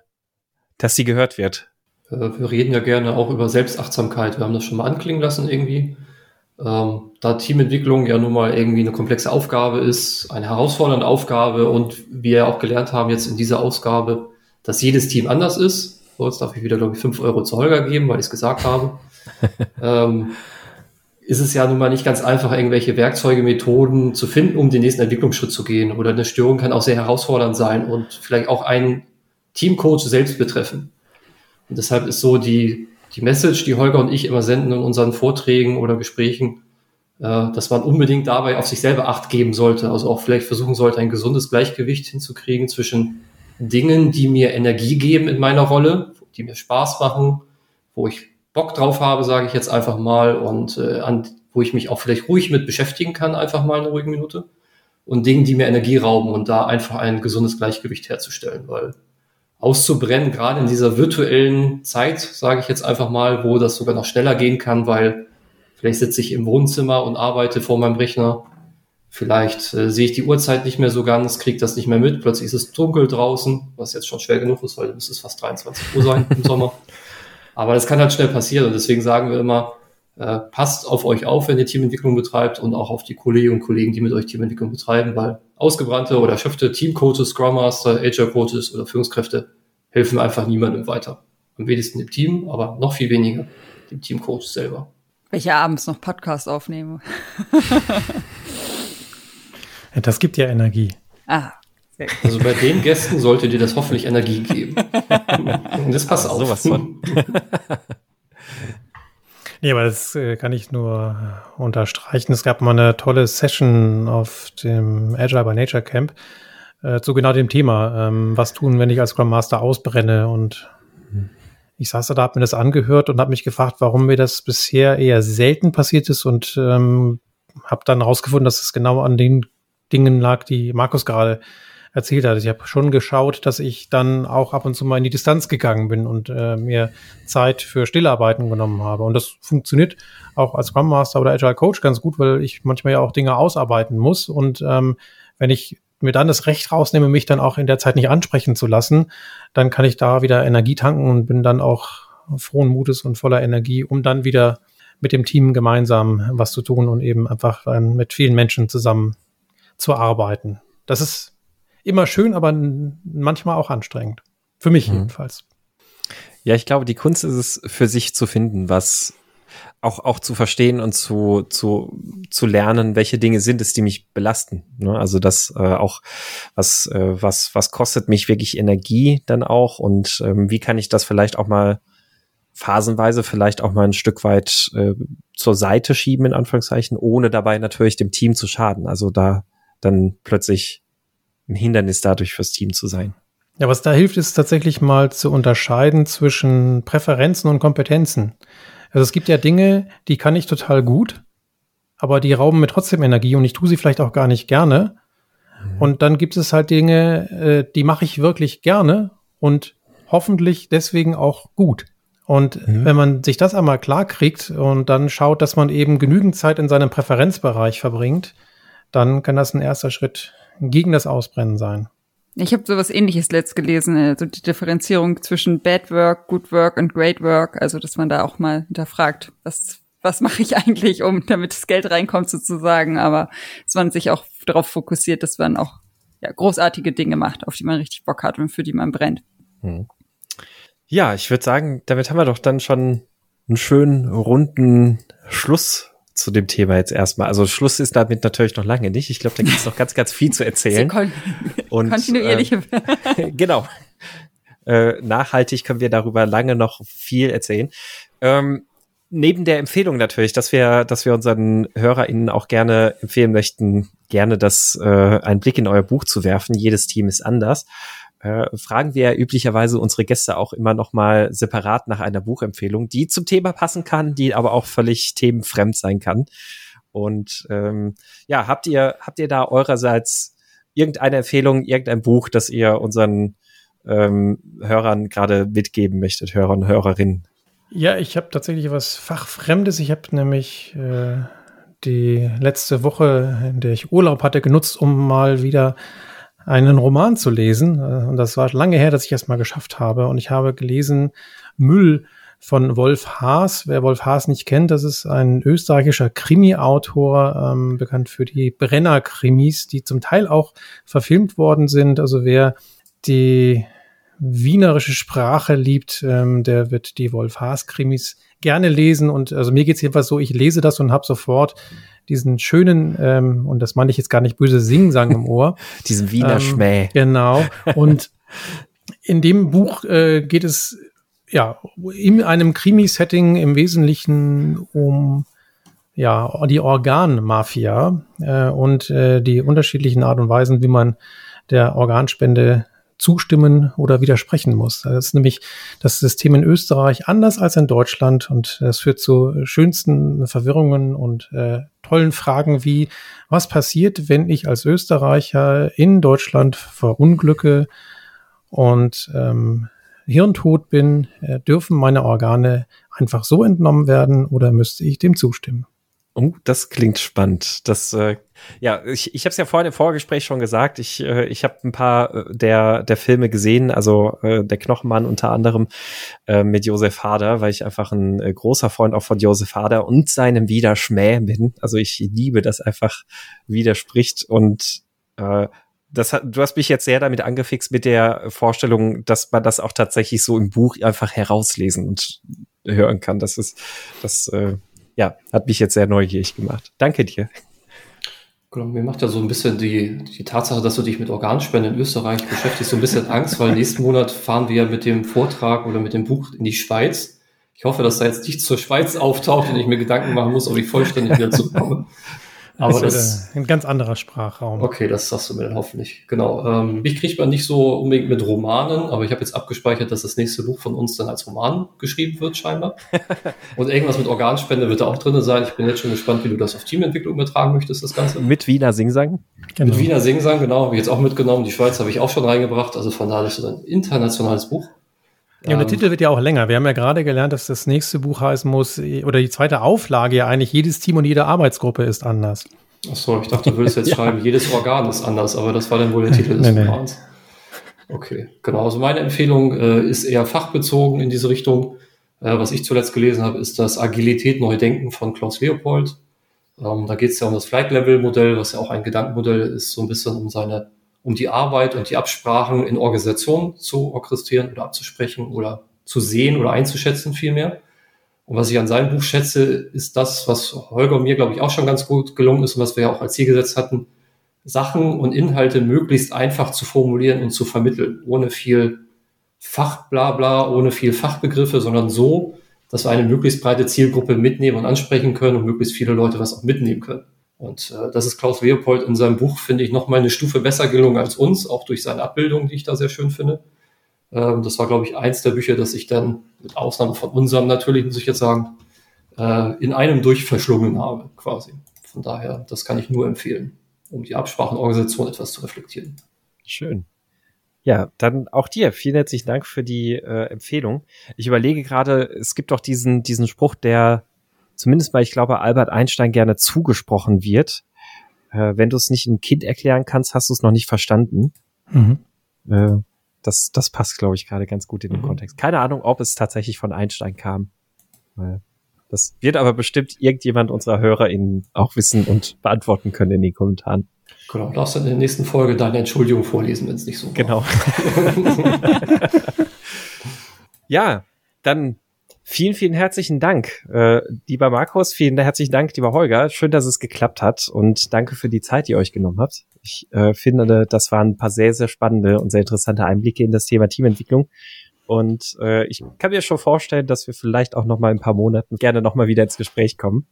dass sie gehört wird? Äh, wir reden ja gerne auch über Selbstachtsamkeit. Wir haben das schon mal anklingen lassen irgendwie. Ähm, da Teamentwicklung ja nun mal irgendwie eine komplexe Aufgabe ist, eine herausfordernde Aufgabe und wir auch gelernt haben jetzt in dieser Ausgabe, dass jedes Team anders ist so, jetzt darf ich wieder, glaube ich, fünf Euro zu Holger geben, weil ich es gesagt habe. ähm, ist es ja nun mal nicht ganz einfach, irgendwelche Werkzeuge, Methoden zu finden, um den nächsten Entwicklungsschritt zu gehen. Oder eine Störung kann auch sehr herausfordernd sein und vielleicht auch einen Teamcoach selbst betreffen. Und deshalb ist so die, die Message, die Holger und ich immer senden in unseren Vorträgen oder Gesprächen, äh, dass man unbedingt dabei auf sich selber Acht geben sollte. Also auch vielleicht versuchen sollte, ein gesundes Gleichgewicht hinzukriegen zwischen Dingen, die mir Energie geben in meiner Rolle, die mir Spaß machen, wo ich Bock drauf habe, sage ich jetzt einfach mal, und äh, an, wo ich mich auch vielleicht ruhig mit beschäftigen kann, einfach mal eine ruhige Minute. Und Dingen, die mir Energie rauben und da einfach ein gesundes Gleichgewicht herzustellen, weil auszubrennen, gerade in dieser virtuellen Zeit, sage ich jetzt einfach mal, wo das sogar noch schneller gehen kann, weil vielleicht sitze ich im Wohnzimmer und arbeite vor meinem Rechner Vielleicht äh, sehe ich die Uhrzeit nicht mehr so ganz, kriege das nicht mehr mit. Plötzlich ist es dunkel draußen, was jetzt schon schwer genug ist, weil es ist fast 23 Uhr sein im Sommer. Aber das kann halt schnell passieren und deswegen sagen wir immer, äh, passt auf euch auf, wenn ihr Teamentwicklung betreibt und auch auf die Kolleginnen und Kollegen, die mit euch Teamentwicklung betreiben, weil ausgebrannte oder erschöpfte Teamcoaches, Scrum Master, Agile Coaches oder Führungskräfte helfen einfach niemandem weiter. Am wenigsten dem Team, aber noch viel weniger dem Teamcoach selber. Welche abends noch Podcast aufnehme. Das gibt ja Energie. Ah. Also bei den Gästen sollte dir das hoffentlich Energie geben. Und das passt auch. Sowas von. nee, aber das äh, kann ich nur unterstreichen. Es gab mal eine tolle Session auf dem Agile by Nature Camp äh, zu genau dem Thema. Ähm, was tun, wenn ich als Scrum Master ausbrenne? Und ich saß da, habe mir das angehört und habe mich gefragt, warum mir das bisher eher selten passiert ist und ähm, habe dann herausgefunden, dass es genau an den Dingen lag, die Markus gerade erzählt hat. Ich habe schon geschaut, dass ich dann auch ab und zu mal in die Distanz gegangen bin und äh, mir Zeit für Stillarbeiten genommen habe. Und das funktioniert auch als Scrum Master oder Agile Coach ganz gut, weil ich manchmal ja auch Dinge ausarbeiten muss. Und ähm, wenn ich mir dann das Recht rausnehme, mich dann auch in der Zeit nicht ansprechen zu lassen, dann kann ich da wieder Energie tanken und bin dann auch frohen Mutes und voller Energie, um dann wieder mit dem Team gemeinsam was zu tun und eben einfach ähm, mit vielen Menschen zusammen zu arbeiten. Das ist immer schön, aber manchmal auch anstrengend. Für mich mhm. jedenfalls. Ja, ich glaube, die Kunst ist es, für sich zu finden, was auch, auch zu verstehen und zu, zu, zu lernen, welche Dinge sind es, die mich belasten. Ne? Also das äh, auch, was, äh, was, was kostet mich wirklich Energie dann auch und ähm, wie kann ich das vielleicht auch mal phasenweise vielleicht auch mal ein Stück weit äh, zur Seite schieben, in Anführungszeichen, ohne dabei natürlich dem Team zu schaden. Also da dann plötzlich ein Hindernis dadurch fürs Team zu sein. Ja, was da hilft, ist tatsächlich mal zu unterscheiden zwischen Präferenzen und Kompetenzen. Also es gibt ja Dinge, die kann ich total gut, aber die rauben mir trotzdem Energie und ich tue sie vielleicht auch gar nicht gerne. Mhm. Und dann gibt es halt Dinge, äh, die mache ich wirklich gerne und hoffentlich deswegen auch gut. Und mhm. wenn man sich das einmal klar kriegt und dann schaut, dass man eben genügend Zeit in seinem Präferenzbereich verbringt, dann kann das ein erster Schritt gegen das Ausbrennen sein. Ich habe sowas ähnliches letzt gelesen, also die Differenzierung zwischen Bad Work, Good Work und Great Work, also dass man da auch mal hinterfragt, was, was mache ich eigentlich, um damit das Geld reinkommt sozusagen, aber dass man sich auch darauf fokussiert, dass man auch ja, großartige Dinge macht, auf die man richtig Bock hat und für die man brennt. Hm. Ja, ich würde sagen, damit haben wir doch dann schon einen schönen runden Schluss zu dem Thema jetzt erstmal. Also Schluss ist damit natürlich noch lange nicht. Ich glaube, da gibt es noch ganz, ganz viel zu erzählen. Kon und, kontinuierliche. Äh, genau. Äh, nachhaltig können wir darüber lange noch viel erzählen. Ähm, neben der Empfehlung natürlich, dass wir, dass wir unseren HörerInnen auch gerne empfehlen möchten, gerne das äh, einen Blick in euer Buch zu werfen. Jedes Team ist anders. Äh, fragen wir üblicherweise unsere Gäste auch immer noch mal separat nach einer Buchempfehlung, die zum Thema passen kann, die aber auch völlig themenfremd sein kann. Und ähm, ja, habt ihr habt ihr da eurerseits irgendeine Empfehlung, irgendein Buch, das ihr unseren ähm, Hörern gerade mitgeben möchtet, Hörern und Hörerinnen? Ja, ich habe tatsächlich was Fachfremdes. Ich habe nämlich äh, die letzte Woche, in der ich Urlaub hatte, genutzt, um mal wieder einen Roman zu lesen. Äh, und das war lange her, dass ich es mal geschafft habe. Und ich habe gelesen Müll von Wolf Haas. Wer Wolf Haas nicht kennt, das ist ein österreichischer Krimi-Autor, ähm, bekannt für die Brenner-Krimis, die zum Teil auch verfilmt worden sind. Also wer die wienerische Sprache liebt, ähm, der wird die Wolf Haas Krimis gerne lesen. Und also mir geht's jedenfalls so, ich lese das und habe sofort diesen schönen, ähm, und das meine ich jetzt gar nicht böse, Singsang im Ohr. Diesen Wiener ähm, Schmäh. Genau. Und in dem Buch äh, geht es ja in einem Krimi-Setting im Wesentlichen um ja die Organmafia äh, und äh, die unterschiedlichen Art und Weisen, wie man der Organspende zustimmen oder widersprechen muss. Das ist nämlich das System in Österreich anders als in Deutschland und das führt zu schönsten Verwirrungen und äh, tollen Fragen wie, was passiert, wenn ich als Österreicher in Deutschland verunglücke und ähm, hirntot bin, äh, dürfen meine Organe einfach so entnommen werden oder müsste ich dem zustimmen? Oh, das klingt spannend. Das, äh, ja, ich, ich habe es ja vorhin im Vorgespräch schon gesagt. Ich, äh, ich habe ein paar äh, der der Filme gesehen, also äh, der Knochenmann unter anderem äh, mit Josef Hader, weil ich einfach ein äh, großer Freund auch von Josef Hader und seinem Widerschmäh bin. Also ich liebe das einfach widerspricht und äh, das hat, du hast mich jetzt sehr damit angefixt mit der Vorstellung, dass man das auch tatsächlich so im Buch einfach herauslesen und hören kann. Das ist, das äh, ja, hat mich jetzt sehr neugierig gemacht. Danke dir. Mir macht ja so ein bisschen die, die Tatsache, dass du dich mit Organspenden in Österreich beschäftigst, so ein bisschen Angst, weil nächsten Monat fahren wir mit dem Vortrag oder mit dem Buch in die Schweiz. Ich hoffe, dass da jetzt nichts zur Schweiz auftaucht und ich mir Gedanken machen muss, ob ich vollständig wieder zurückkomme. Aber das, ist ein ganz anderer Sprachraum. Okay, das sagst du mir dann hoffentlich. Genau. Ähm, mich kriegt man nicht so unbedingt mit Romanen, aber ich habe jetzt abgespeichert, dass das nächste Buch von uns dann als Roman geschrieben wird, scheinbar. Und irgendwas mit Organspende wird da auch drin sein. Ich bin jetzt schon gespannt, wie du das auf Teamentwicklung übertragen möchtest, das Ganze. Mit Wiener Singsang? Genau. Mit Wiener Singsang, genau. Habe ich jetzt auch mitgenommen. Die Schweiz habe ich auch schon reingebracht. Also von daher ist es ein internationales Buch. Ja, und der ähm, Titel wird ja auch länger. Wir haben ja gerade gelernt, dass das nächste Buch heißen muss, oder die zweite Auflage ja eigentlich jedes Team und jede Arbeitsgruppe ist anders. Achso, ich dachte, du würdest jetzt ja. schreiben, jedes Organ ist anders, aber das war dann wohl der Titel des nee, Romans. Okay, genau. Also meine Empfehlung äh, ist eher fachbezogen in diese Richtung. Äh, was ich zuletzt gelesen habe, ist das Agilität Neu Denken von Klaus Leopold. Ähm, da geht es ja um das Flight-Level-Modell, was ja auch ein Gedankenmodell ist, so ein bisschen um seine, um die Arbeit und die Absprachen in Organisationen zu orchestrieren oder abzusprechen oder zu sehen oder einzuschätzen vielmehr. Und was ich an seinem Buch schätze, ist das, was Holger und mir, glaube ich, auch schon ganz gut gelungen ist und was wir ja auch als Ziel gesetzt hatten, Sachen und Inhalte möglichst einfach zu formulieren und zu vermitteln, ohne viel Fachblabla, ohne viel Fachbegriffe, sondern so, dass wir eine möglichst breite Zielgruppe mitnehmen und ansprechen können und möglichst viele Leute was auch mitnehmen können. Und äh, das ist Klaus Leopold in seinem Buch, finde ich, noch mal eine Stufe besser gelungen als uns, auch durch seine Abbildung, die ich da sehr schön finde. Ähm, das war, glaube ich, eins der Bücher, das ich dann, mit Ausnahme von unserem natürlich, muss ich jetzt sagen, äh, in einem durchverschlungen habe, quasi. Von daher, das kann ich nur empfehlen, um die Absprachenorganisation etwas zu reflektieren. Schön. Ja, dann auch dir. Vielen herzlichen Dank für die äh, Empfehlung. Ich überlege gerade, es gibt doch diesen, diesen Spruch, der zumindest mal, ich glaube, Albert Einstein gerne zugesprochen wird. Äh, wenn du es nicht einem Kind erklären kannst, hast du es noch nicht verstanden. Mhm. Äh, das, das passt, glaube ich, gerade ganz gut in den mhm. Kontext. Keine Ahnung, ob es tatsächlich von Einstein kam. Das wird aber bestimmt irgendjemand unserer HörerInnen auch wissen und beantworten können in den Kommentaren. Genau, darfst dann in der nächsten Folge deine Entschuldigung vorlesen, wenn es nicht so war. Genau. ja, dann vielen, vielen herzlichen Dank, äh, lieber Markus, vielen herzlichen Dank, lieber Holger. Schön, dass es geklappt hat und danke für die Zeit, die ihr euch genommen habt. Ich äh, finde, das waren ein paar sehr, sehr spannende und sehr interessante Einblicke in das Thema Teamentwicklung. Und äh, ich kann mir schon vorstellen, dass wir vielleicht auch noch mal in ein paar Monaten gerne noch mal wieder ins Gespräch kommen.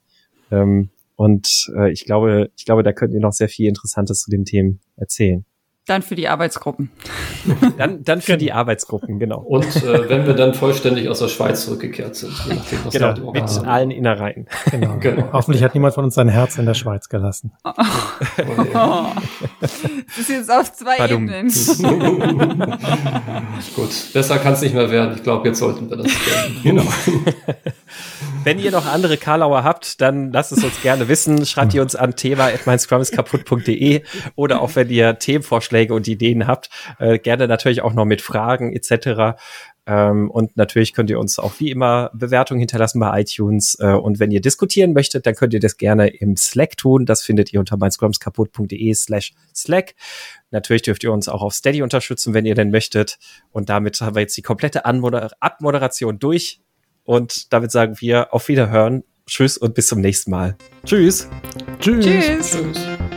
Ähm, und äh, ich glaube, ich glaube, da könnt ihr noch sehr viel Interessantes zu den Themen erzählen. Dann für die Arbeitsgruppen. Dann, dann für die Arbeitsgruppen, genau. Und äh, wenn wir dann vollständig aus der Schweiz zurückgekehrt sind. Je nachdem, was Genau, wir mit haben. allen Innereien. Genau. Genau. Hoffentlich hat niemand von uns sein Herz in der Schweiz gelassen. Oh. Das ist jetzt auf zwei Badum. Ebenen. Gut, besser kann es nicht mehr werden. Ich glaube, jetzt sollten wir das beenden. Genau. Wenn ihr noch andere Karlauer habt, dann lasst es uns gerne wissen. Schreibt ihr uns an thema kaputt.de oder auch wenn ihr Themenvorschläge und Ideen habt, äh, gerne natürlich auch noch mit Fragen etc. Ähm, und natürlich könnt ihr uns auch wie immer Bewertungen hinterlassen bei iTunes. Äh, und wenn ihr diskutieren möchtet, dann könnt ihr das gerne im Slack tun. Das findet ihr unter meinscrumskaputt.de slash Slack. Natürlich dürft ihr uns auch auf Steady unterstützen, wenn ihr denn möchtet. Und damit haben wir jetzt die komplette Anmoder Abmoderation durch. Und damit sagen wir auf Wiederhören. Tschüss und bis zum nächsten Mal. Tschüss. Tschüss. Tschüss. Tschüss.